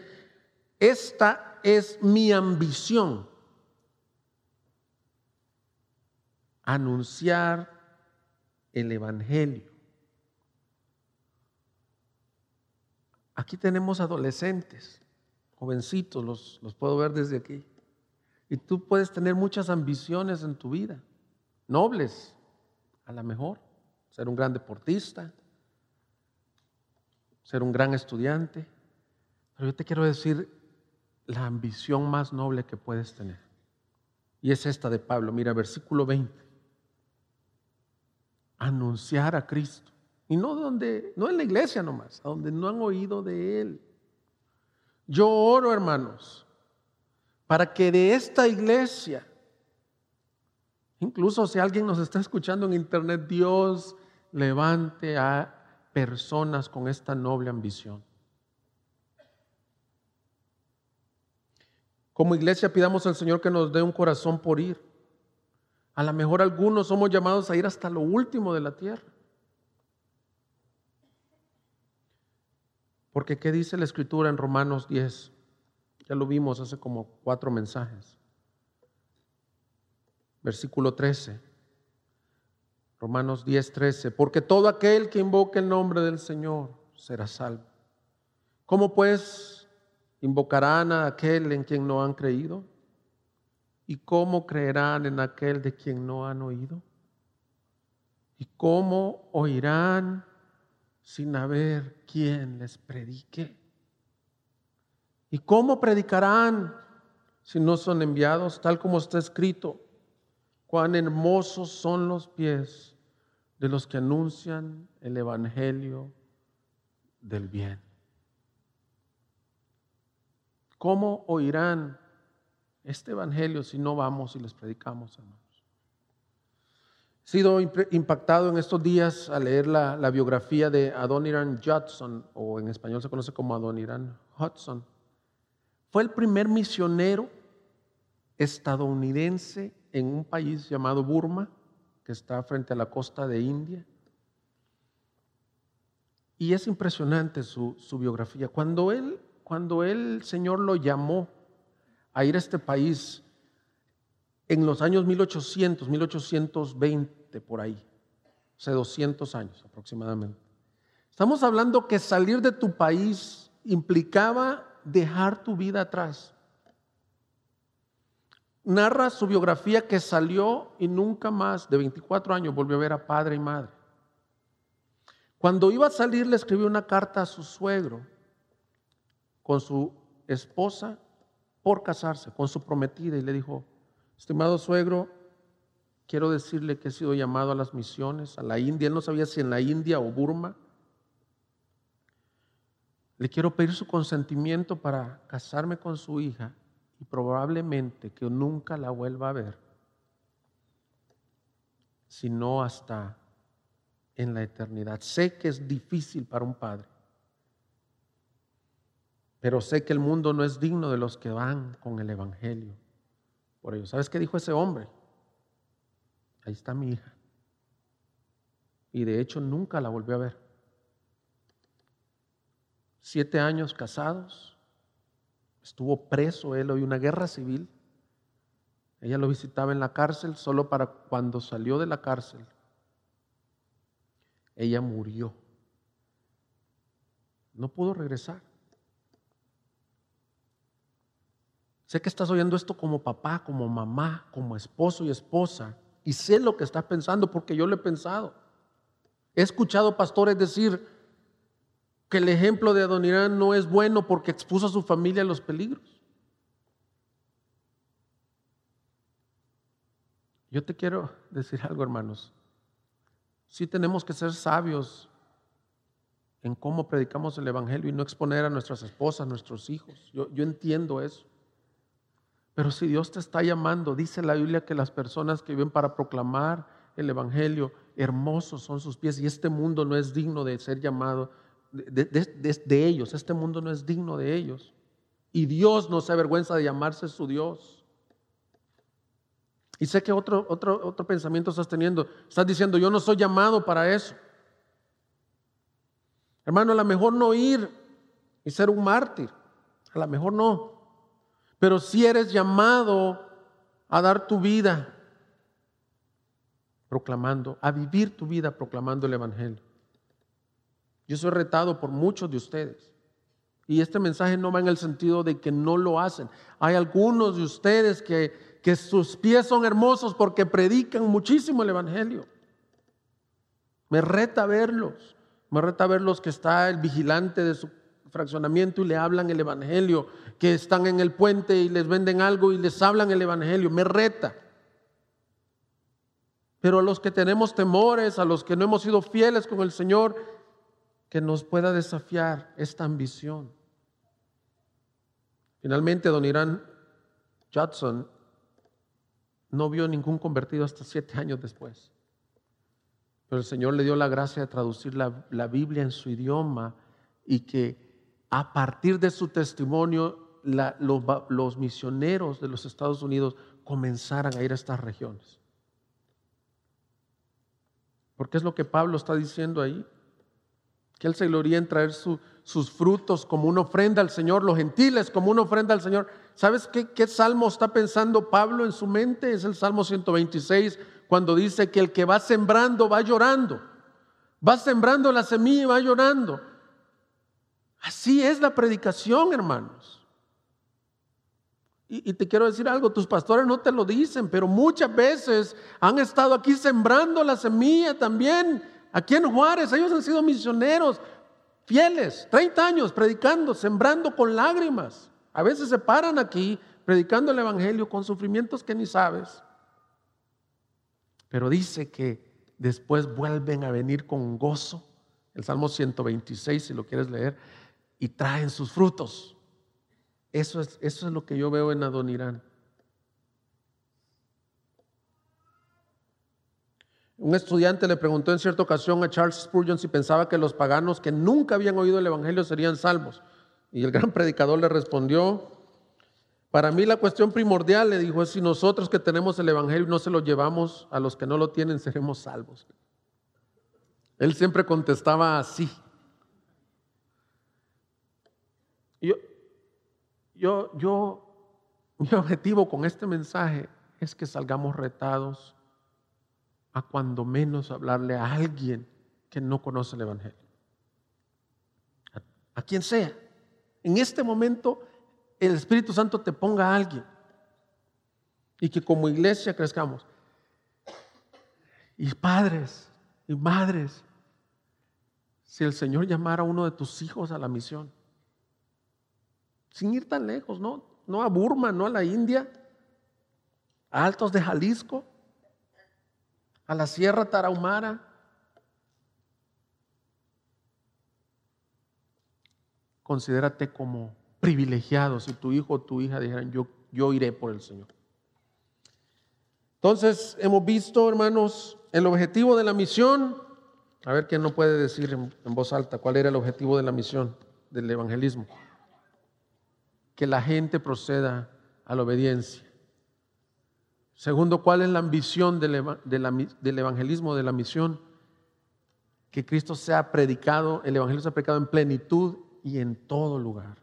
esta es mi ambición. Anunciar el Evangelio. Aquí tenemos adolescentes, jovencitos, los, los puedo ver desde aquí. Y tú puedes tener muchas ambiciones en tu vida, nobles, a lo mejor, ser un gran deportista, ser un gran estudiante. Pero yo te quiero decir la ambición más noble que puedes tener. Y es esta de Pablo. Mira, versículo 20. Anunciar a Cristo. Y no donde, no en la iglesia nomás, a donde no han oído de Él. Yo oro, hermanos, para que de esta iglesia, incluso si alguien nos está escuchando en internet, Dios levante a personas con esta noble ambición. Como iglesia pidamos al Señor que nos dé un corazón por ir. A lo mejor algunos somos llamados a ir hasta lo último de la tierra. Porque ¿qué dice la escritura en Romanos 10? Ya lo vimos hace como cuatro mensajes. Versículo 13. Romanos 10, 13. Porque todo aquel que invoque el nombre del Señor será salvo. ¿Cómo pues invocarán a aquel en quien no han creído? ¿Y cómo creerán en aquel de quien no han oído? ¿Y cómo oirán sin haber quien les predique. ¿Y cómo predicarán si no son enviados? Tal como está escrito, cuán hermosos son los pies de los que anuncian el Evangelio del bien. ¿Cómo oirán este Evangelio si no vamos y les predicamos, hermano? sido impactado en estos días al leer la, biografía de Adoniran Judson, o en español se conoce como Adoniran Hudson. Fue el primer misionero estadounidense en un país llamado Burma, que está frente a la costa de India. Y es impresionante su, biografía. Cuando él, cuando el Señor lo llamó a ir a este país, en los años 1800, 1820, por ahí, hace 200 años aproximadamente. Estamos hablando que salir de tu país implicaba dejar tu vida atrás. Narra su biografía que salió y nunca más, de 24 años, volvió a ver a padre y madre. Cuando iba a salir le escribió una carta a su suegro con su esposa por casarse, con su prometida, y le dijo, estimado suegro, quiero decirle que he sido llamado a las misiones, a la India, él no sabía si en la India o Burma. Le quiero pedir su consentimiento para casarme con su hija y probablemente que nunca la vuelva a ver, sino hasta en la eternidad. Sé que es difícil para un padre, pero sé que el mundo no es digno de los que van con el Evangelio. Por ello, ¿sabes qué dijo ese hombre? Ahí está mi hija. Y de hecho nunca la volvió a ver. Siete años casados, estuvo preso él hoy una guerra civil. Ella lo visitaba en la cárcel solo para cuando salió de la cárcel. Ella murió. No pudo regresar. Sé que estás oyendo esto como papá, como mamá, como esposo y esposa. Y sé lo que estás pensando porque yo lo he pensado. He escuchado pastores decir que el ejemplo de Adonirán no es bueno porque expuso a su familia a los peligros. Yo te quiero decir algo, hermanos. Sí tenemos que ser sabios en cómo predicamos el Evangelio y no exponer a nuestras esposas, nuestros hijos. Yo, yo entiendo eso. Pero si Dios te está llamando, dice la Biblia que las personas que viven para proclamar el Evangelio, hermosos son sus pies y este mundo no es digno de ser llamado de, ellos, este mundo no es digno de ellos. Y Dios no se avergüenza de llamarse su Dios. Y sé que otro, otro, otro pensamiento estás teniendo. Estás diciendo, yo no soy llamado para eso. Hermano, a lo mejor no ir y ser un mártir. A lo mejor no. Pero si eres llamado a dar tu vida proclamando, a vivir tu vida proclamando el Evangelio. Yo soy retado por muchos de ustedes. Y este mensaje no va en el sentido de que no lo hacen. Hay algunos de ustedes que, que sus pies son hermosos porque predican muchísimo el Evangelio. Me reta verlos. Me reta verlos que está el vigilante de su fraccionamiento y le hablan el Evangelio, que están en el puente y les venden algo y les hablan el Evangelio. Me reta. Pero a los que tenemos temores, a los que no hemos sido fieles con el Señor, que nos pueda desafiar esta ambición. Finalmente, don Irán Judson no vio ningún convertido hasta siete años después. Pero el Señor le dio la gracia de traducir la, la Biblia en su idioma y que a partir de su testimonio los, misioneros de los Estados Unidos comenzaran a ir a estas regiones. Porque es lo que Pablo está diciendo ahí. Que él se gloría en traer sus frutos como una ofrenda al Señor, los gentiles como una ofrenda al Señor. ¿Sabes qué, qué salmo está pensando Pablo en su mente? Es el Salmo 126, cuando dice que el que va sembrando va llorando. Va sembrando la semilla y va llorando. Así es la predicación, hermanos. Y, te quiero decir algo, tus pastores no te lo dicen, pero muchas veces han estado aquí sembrando la semilla también. Aquí en Juárez, ellos han sido misioneros fieles, 30 años predicando, sembrando con lágrimas. A veces se paran aquí predicando el Evangelio con sufrimientos que ni sabes. Pero dice que después vuelven a venir con gozo. El Salmo 126, si lo quieres leer, y traen sus frutos. Eso es, eso es lo que yo veo en Adonirán. Un estudiante le preguntó en cierta ocasión a Charles Spurgeon si pensaba que los paganos que nunca habían oído el Evangelio serían salvos. Y el gran predicador le respondió, para mí la cuestión primordial, le dijo, es si nosotros que tenemos el Evangelio no se lo llevamos a los que no lo tienen, seremos salvos. Él siempre contestaba así. Yo, yo, yo, mi objetivo con este mensaje es que salgamos retados a cuando menos hablarle a alguien que no conoce el Evangelio. A, quien sea. En este momento el Espíritu Santo te ponga a alguien y que como iglesia crezcamos. Y padres y madres, si el Señor llamara a uno de tus hijos a la misión, sin ir tan lejos, ¿no? No a Burma, no a la India, a Altos de Jalisco, a la Sierra Tarahumara. Considérate como privilegiado si tu hijo o tu hija dijeran, yo, yo iré por el Señor. Entonces, hemos visto, hermanos, el objetivo de la misión. A ver quién no puede decir en, en voz alta cuál era el objetivo de la misión del evangelismo. Que la gente proceda a la obediencia. Segundo, ¿cuál es la ambición del, evangelismo, de la misión? Que Cristo sea predicado, el evangelio sea predicado en plenitud y en todo lugar.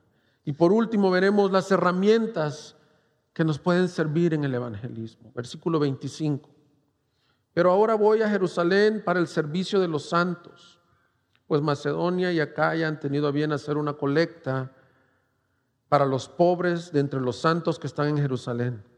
Y por último, veremos las herramientas que nos pueden servir en el evangelismo. Versículo 25. Pero ahora voy a Jerusalén para el servicio de los santos, pues Macedonia y Acaya han tenido a bien hacer una colecta para los pobres de entre los santos que están en Jerusalén.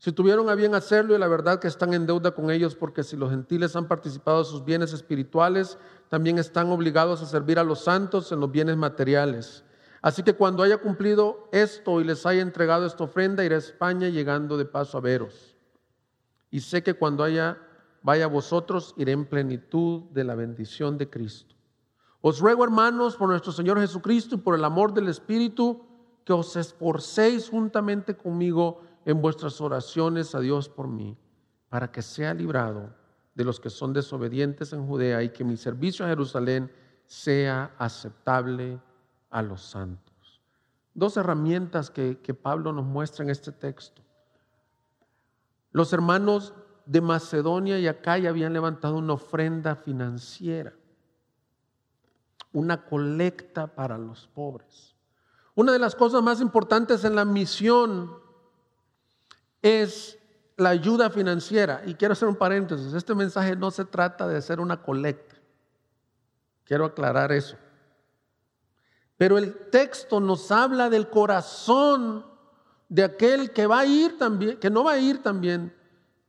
Si tuvieron a bien hacerlo y la verdad que están en deuda con ellos, porque si los gentiles han participado de sus bienes espirituales, también están obligados a servir a los santos en los bienes materiales. Así que cuando haya cumplido esto y les haya entregado esta ofrenda, iré a España llegando de paso a veros. Y sé que cuando haya vaya a vosotros, iré en plenitud de la bendición de Cristo. Os ruego, hermanos, por nuestro Señor Jesucristo y por el amor del Espíritu, que os esforcéis juntamente conmigo en vuestras oraciones a Dios por mí, para que sea librado de los que son desobedientes en Judea y que mi servicio a Jerusalén sea aceptable a los santos. Dos herramientas que, que Pablo nos muestra en este texto. Los hermanos de Macedonia y Acaya habían levantado una ofrenda financiera, una colecta para los pobres. Una de las cosas más importantes en la misión es la ayuda financiera. Y quiero hacer un paréntesis, este mensaje no se trata de hacer una colecta. Quiero aclarar eso. Pero el texto nos habla del corazón de aquel que va a ir también, que no va a ir también,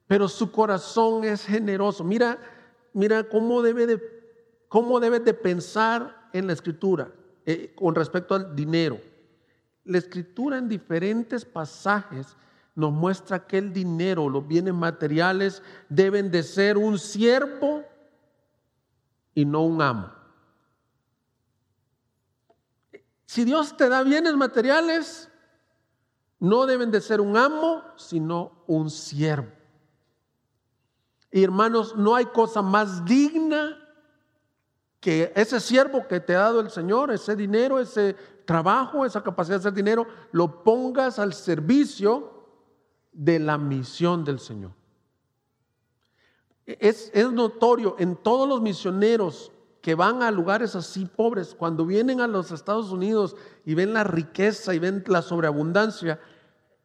pero su corazón es generoso. Mira, mira cómo debe de, cómo de pensar en la escritura eh, con respecto al dinero. La escritura en diferentes pasajes nos muestra que el dinero, los bienes materiales deben de ser un siervo y no un amo. Si Dios te da bienes materiales, no deben de ser un amo, sino un siervo. Y hermanos, no hay cosa más digna que ese siervo que te ha dado el Señor, ese dinero, ese trabajo, esa capacidad de hacer dinero, lo pongas al servicio de la misión del Señor. Es, es, notorio en todos los misioneros que van a lugares así pobres, cuando vienen a los Estados Unidos y ven la riqueza y ven la sobreabundancia,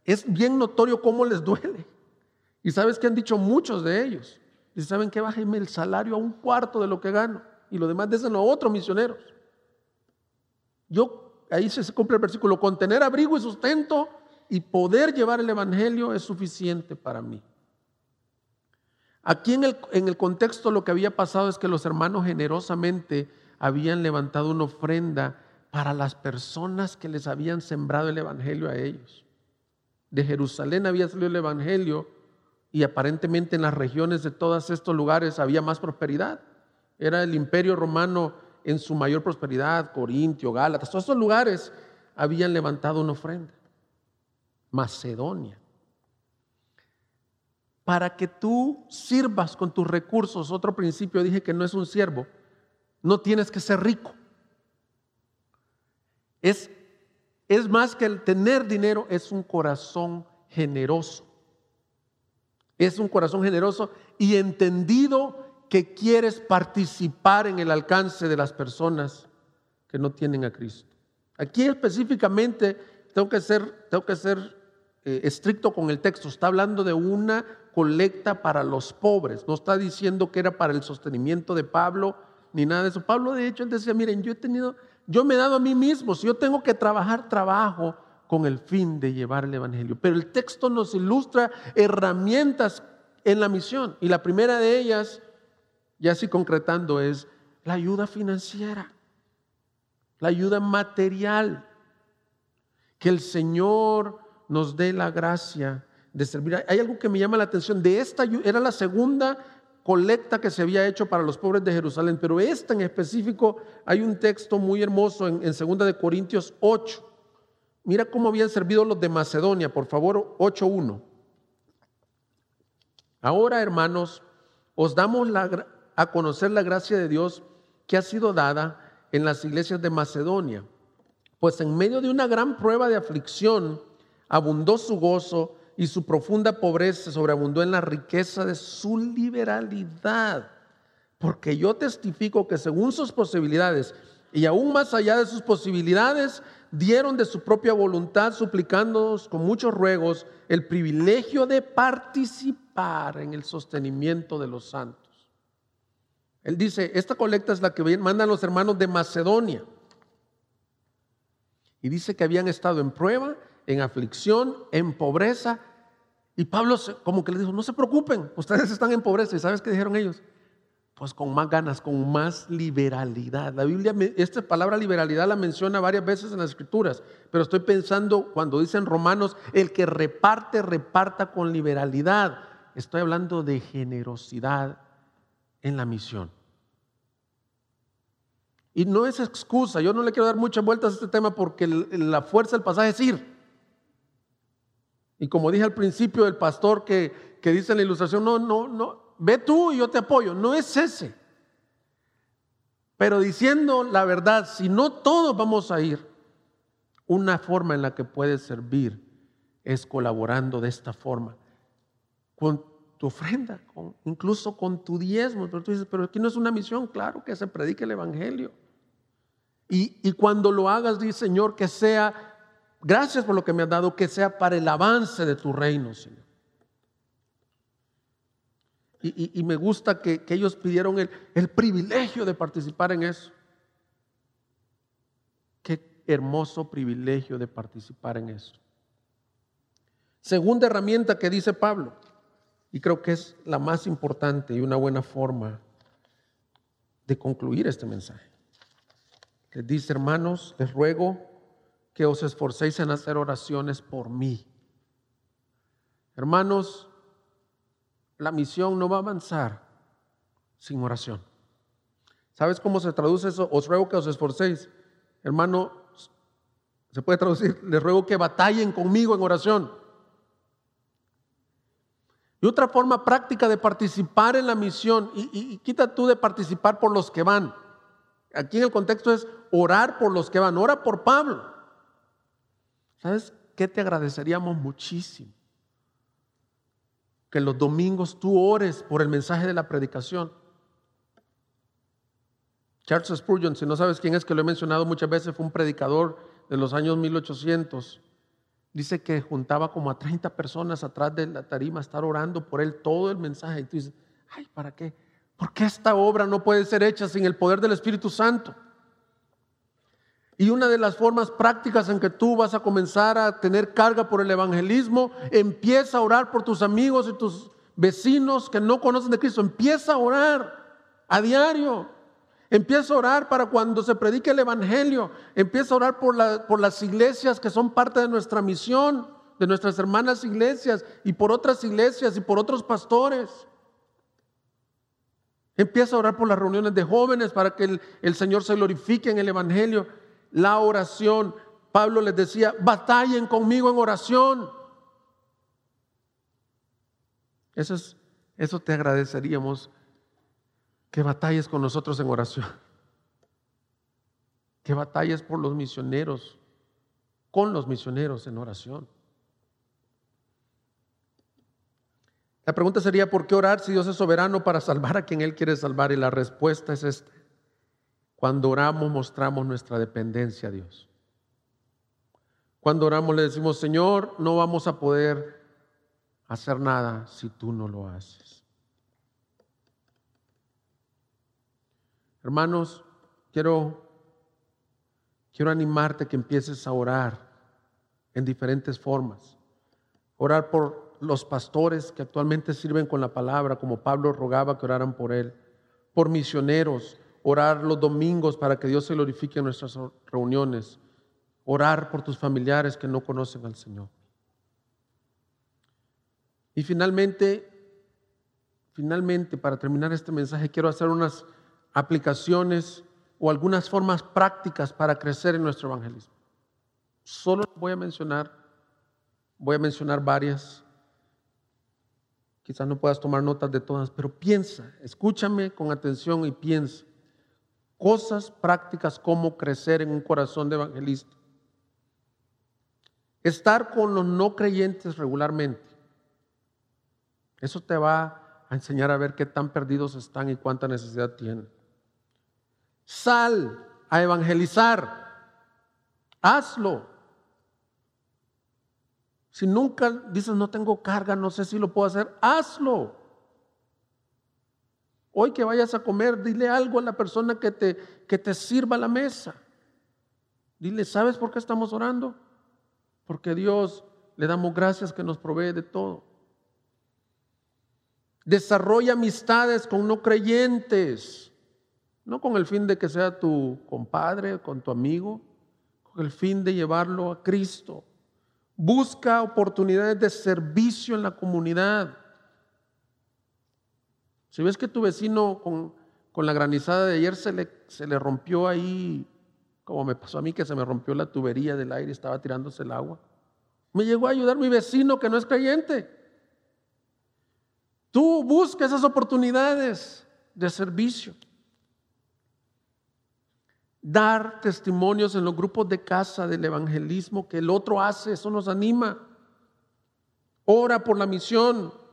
es bien notorio cómo les duele. Y sabes que han dicho muchos de ellos. Y saben que bájenme el salario a un cuarto de lo que gano y lo demás desen a otros misioneros. Yo, ahí se cumple el versículo, con tener abrigo y sustento y poder llevar el Evangelio es suficiente para mí. Aquí en el, en el contexto lo que había pasado es que los hermanos generosamente habían levantado una ofrenda para las personas que les habían sembrado el Evangelio a ellos. De Jerusalén había salido el Evangelio y aparentemente en las regiones de todos estos lugares había más prosperidad. Era el imperio romano en su mayor prosperidad, Corintio, Gálatas, todos estos lugares habían levantado una ofrenda. Macedonia. Para que tú sirvas con tus recursos, otro principio dije que no es un siervo, no tienes que ser rico. Es, es más que el tener dinero, es un corazón generoso. Es un corazón generoso y entendido que quieres participar en el alcance de las personas que no tienen a Cristo. Aquí específicamente tengo que ser, tengo que ser eh, estricto con el texto, está hablando de una colecta para los pobres, no está diciendo que era para el sostenimiento de Pablo ni nada de eso. Pablo de hecho decía, miren, yo he tenido, yo me he dado a mí mismo, si yo tengo que trabajar, trabajo con el fin de llevar el Evangelio. Pero el texto nos ilustra herramientas en la misión y la primera de ellas, ya así concretando, es la ayuda financiera, la ayuda material, que el Señor nos dé la gracia de servir. Hay algo que me llama la atención, de esta era la segunda colecta que se había hecho para los pobres de Jerusalén, pero esta en específico hay un texto muy hermoso en, 2 de Corintios 8. Mira cómo habían servido los de Macedonia, por favor, 8.1. Ahora, hermanos, os damos a conocer la gracia de Dios que ha sido dada en las iglesias de Macedonia, pues en medio de una gran prueba de aflicción abundó su gozo y su profunda pobreza sobreabundó en la riqueza de su liberalidad. Porque yo testifico que según sus posibilidades y aún más allá de sus posibilidades, dieron de su propia voluntad, suplicándonos con muchos ruegos el privilegio de participar en el sostenimiento de los santos. Él dice, esta colecta es la que mandan los hermanos de Macedonia. Y dice que habían estado en prueba, en aflicción, en pobreza. Y Pablo como que les dijo, no se preocupen, ustedes están en pobreza. ¿Y sabes qué dijeron ellos? pues con más ganas, con más liberalidad. La Biblia, esta palabra liberalidad la menciona varias veces en las escrituras, pero estoy pensando cuando dicen romanos, el que reparte, reparta con liberalidad. Estoy hablando de generosidad en la misión. Y no es excusa, yo no le quiero dar muchas vueltas a este tema porque la fuerza del pasaje es ir. Y como dije al principio, el pastor que, que dice en la ilustración, no, no, no, ve tú y yo te apoyo. No es ese. Pero diciendo la verdad, si no todos vamos a ir, una forma en la que puedes servir es colaborando de esta forma. Con tu ofrenda, incluso con tu diezmo. Pero tú dices, pero aquí no es una misión, claro que se predique el Evangelio. Y, y cuando lo hagas, dice Señor, que sea, gracias por lo que me has dado, que sea para el avance de tu reino, Señor. Y, me gusta que, ellos pidieron el, el privilegio de participar en eso. Qué hermoso privilegio de participar en eso. Segunda herramienta que dice Pablo, y creo que es la más importante y una buena forma de concluir este mensaje. Que dice, hermanos, les ruego que os esforcéis en hacer oraciones por mí. Hermanos, la misión no va a avanzar sin oración. ¿Sabes cómo se traduce eso? Os ruego que os esforcéis. Hermano, se puede traducir, les ruego que batallen conmigo en oración. Y otra forma práctica de participar en la misión, y, quita tú de participar por los que van. Aquí en el contexto es orar por los que van, ora por Pablo. ¿Sabes qué te agradeceríamos muchísimo? que los domingos tú ores por el mensaje de la predicación. Charles Spurgeon, si no sabes quién es, que lo he mencionado muchas veces, fue un predicador de los años 1800. Dice que juntaba como a 30 personas atrás de la tarima a estar orando por él todo el mensaje. Y tú dices, ay, ¿para qué? ¿Por qué esta obra no puede ser hecha sin el poder del Espíritu Santo? Y una de las formas prácticas en que tú vas a comenzar a tener carga por el evangelismo, empieza a orar por tus amigos y tus vecinos que no conocen de Cristo. Empieza a orar a diario. Empieza a orar para cuando se predique el evangelio. Empieza a orar por, por las iglesias que son parte de nuestra misión, de nuestras hermanas iglesias y por otras iglesias y por otros pastores. Empieza a orar por las reuniones de jóvenes para que el, el Señor se glorifique en el evangelio la oración. Pablo les decía, batallen conmigo en oración. Eso, es, eso te agradeceríamos, que batalles con nosotros en oración. Que batalles por los misioneros, con los misioneros en oración. La pregunta sería, ¿por qué orar si Dios es soberano para salvar a quien Él quiere salvar? Y la respuesta es esta. Cuando oramos mostramos nuestra dependencia a Dios. Cuando oramos le decimos, Señor, no vamos a poder hacer nada si tú no lo haces. Hermanos, quiero, quiero animarte que empieces a orar en diferentes formas. Orar por los pastores que actualmente sirven con la palabra, como Pablo rogaba que oraran por él. Por misioneros, orar los domingos para que Dios se glorifique en nuestras reuniones. Orar por tus familiares que no conocen al Señor. Y finalmente, finalmente, para terminar este mensaje, quiero hacer unas aplicaciones o algunas formas prácticas para crecer en nuestro evangelismo. Solo voy a mencionar, voy a mencionar varias. Quizás no puedas tomar notas de todas, pero piensa, escúchame con atención y piensa. Cosas prácticas como crecer en un corazón de evangelista. Estar con los no creyentes regularmente. Eso te va a enseñar a ver qué tan perdidos están y cuánta necesidad tienen. Sal a evangelizar. Hazlo. Si nunca dices, no tengo carga, no sé si lo puedo hacer, hazlo. Hoy que vayas a comer, dile algo a la persona que te, que te sirva la mesa. Dile, ¿sabes por qué estamos orando? Porque Dios le damos gracias que nos provee de todo. Desarrolla amistades con no creyentes. No con el fin de que sea tu compadre, con tu amigo, con el fin de llevarlo a Cristo. Busca oportunidades de servicio en la comunidad. Si ves que tu vecino con, con la granizada de ayer se le, se le rompió ahí, como me pasó a mí que se me rompió la tubería del aire y estaba tirándose el agua, me llegó a ayudar mi vecino que no es creyente. Tú busca esas oportunidades de servicio dar testimonios en los grupos de casa del evangelismo que el otro hace, eso nos anima. Ora por la misión.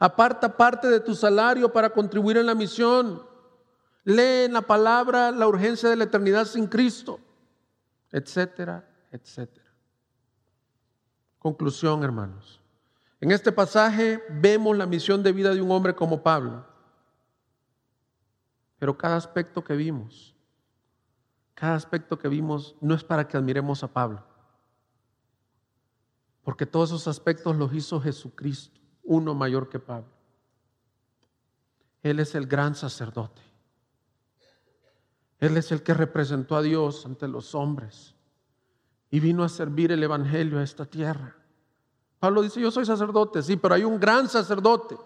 Aparta parte de tu salario para contribuir en la misión. Lee en la palabra la urgencia de la eternidad sin Cristo, etcétera, etcétera. Conclusión, hermanos. En este pasaje vemos la misión de vida de un hombre como Pablo. Pero cada aspecto que vimos cada aspecto que vimos no es para que admiremos a Pablo, porque todos esos aspectos los hizo Jesucristo, uno mayor que Pablo. Él es el gran sacerdote. Él es el que representó a Dios ante los hombres y vino a servir el Evangelio a esta tierra. Pablo dice, yo soy sacerdote, sí, pero hay un gran sacerdote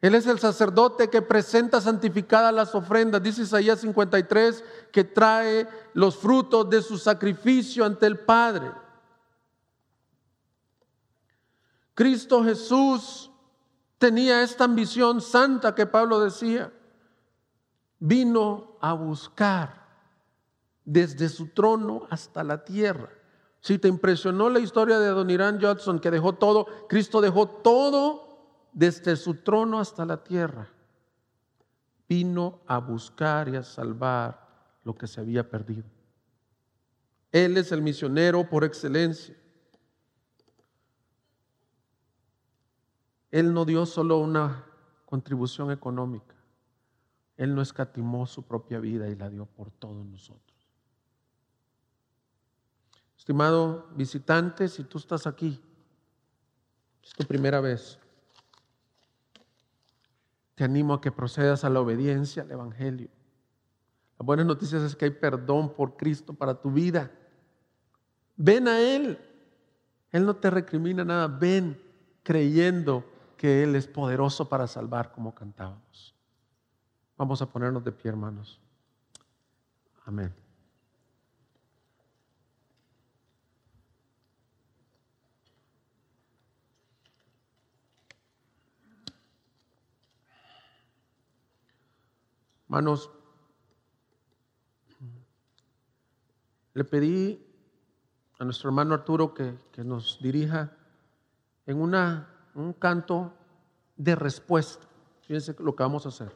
él es el sacerdote que presenta santificadas las ofrendas. Dice Isaías 53 que trae los frutos de su sacrificio ante el Padre. Cristo Jesús tenía esta ambición santa que Pablo decía. Vino a buscar desde su trono hasta la tierra. Si te impresionó la historia de Don Irán Judson que dejó todo, Cristo dejó todo desde su trono hasta la tierra, vino a buscar y a salvar lo que se había perdido. Él es el misionero por excelencia. Él no dio solo una contribución económica, Él no escatimó su propia vida y la dio por todos nosotros. Estimado visitante, si tú estás aquí, es tu primera vez, te animo a que procedas a la obediencia al Evangelio. Las buenas noticias es que hay perdón por Cristo para tu vida. Ven a Él. Él no te recrimina nada. Ven creyendo que Él es poderoso para salvar como cantábamos. Vamos a ponernos de pie, hermanos. Amén. Hermanos, le pedí a nuestro hermano Arturo que, nos dirija en una, un canto de respuesta. Fíjense lo que vamos a hacer.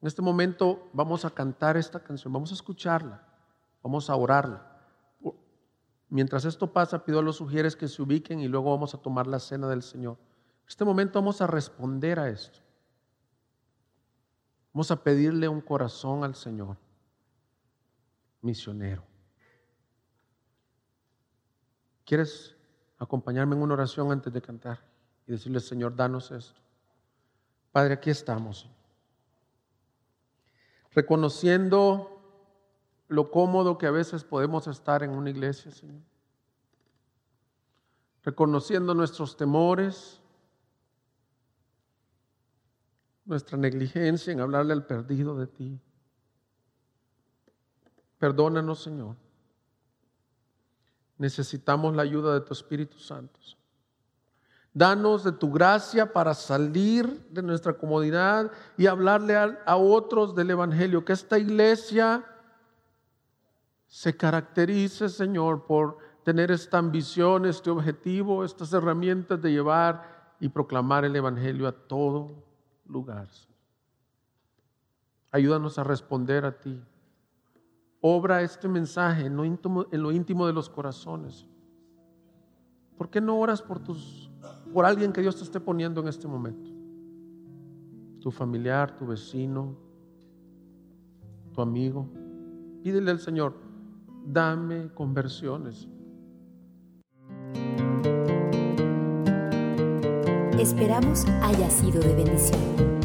En este momento vamos a cantar esta canción, vamos a escucharla, vamos a orarla. Mientras esto pasa, pido a los sugieres que se ubiquen y luego vamos a tomar la cena del Señor. En este momento vamos a responder a esto. Vamos a pedirle un corazón al Señor, misionero. ¿Quieres acompañarme en una oración antes de cantar y decirle, Señor, danos esto? Padre, aquí estamos. Reconociendo lo cómodo que a veces podemos estar en una iglesia, Señor. Reconociendo nuestros temores, nuestra negligencia en hablarle al perdido de ti. Perdónanos, Señor. Necesitamos la ayuda de tu Espíritu Santo. Danos de tu gracia para salir de nuestra comodidad y hablarle a, otros del Evangelio. Que esta iglesia se caracterice, Señor, por tener esta ambición, este objetivo, estas herramientas de llevar y proclamar el Evangelio a todo lugar. Ayúdanos a responder a ti. Obra este mensaje en lo íntimo, en lo íntimo de los corazones. ¿Por qué no oras por, tus, por alguien que Dios te esté poniendo en este momento? Tu familiar, tu vecino, tu amigo. Pídele al Señor dame conversiones. Esperamos haya sido de bendición.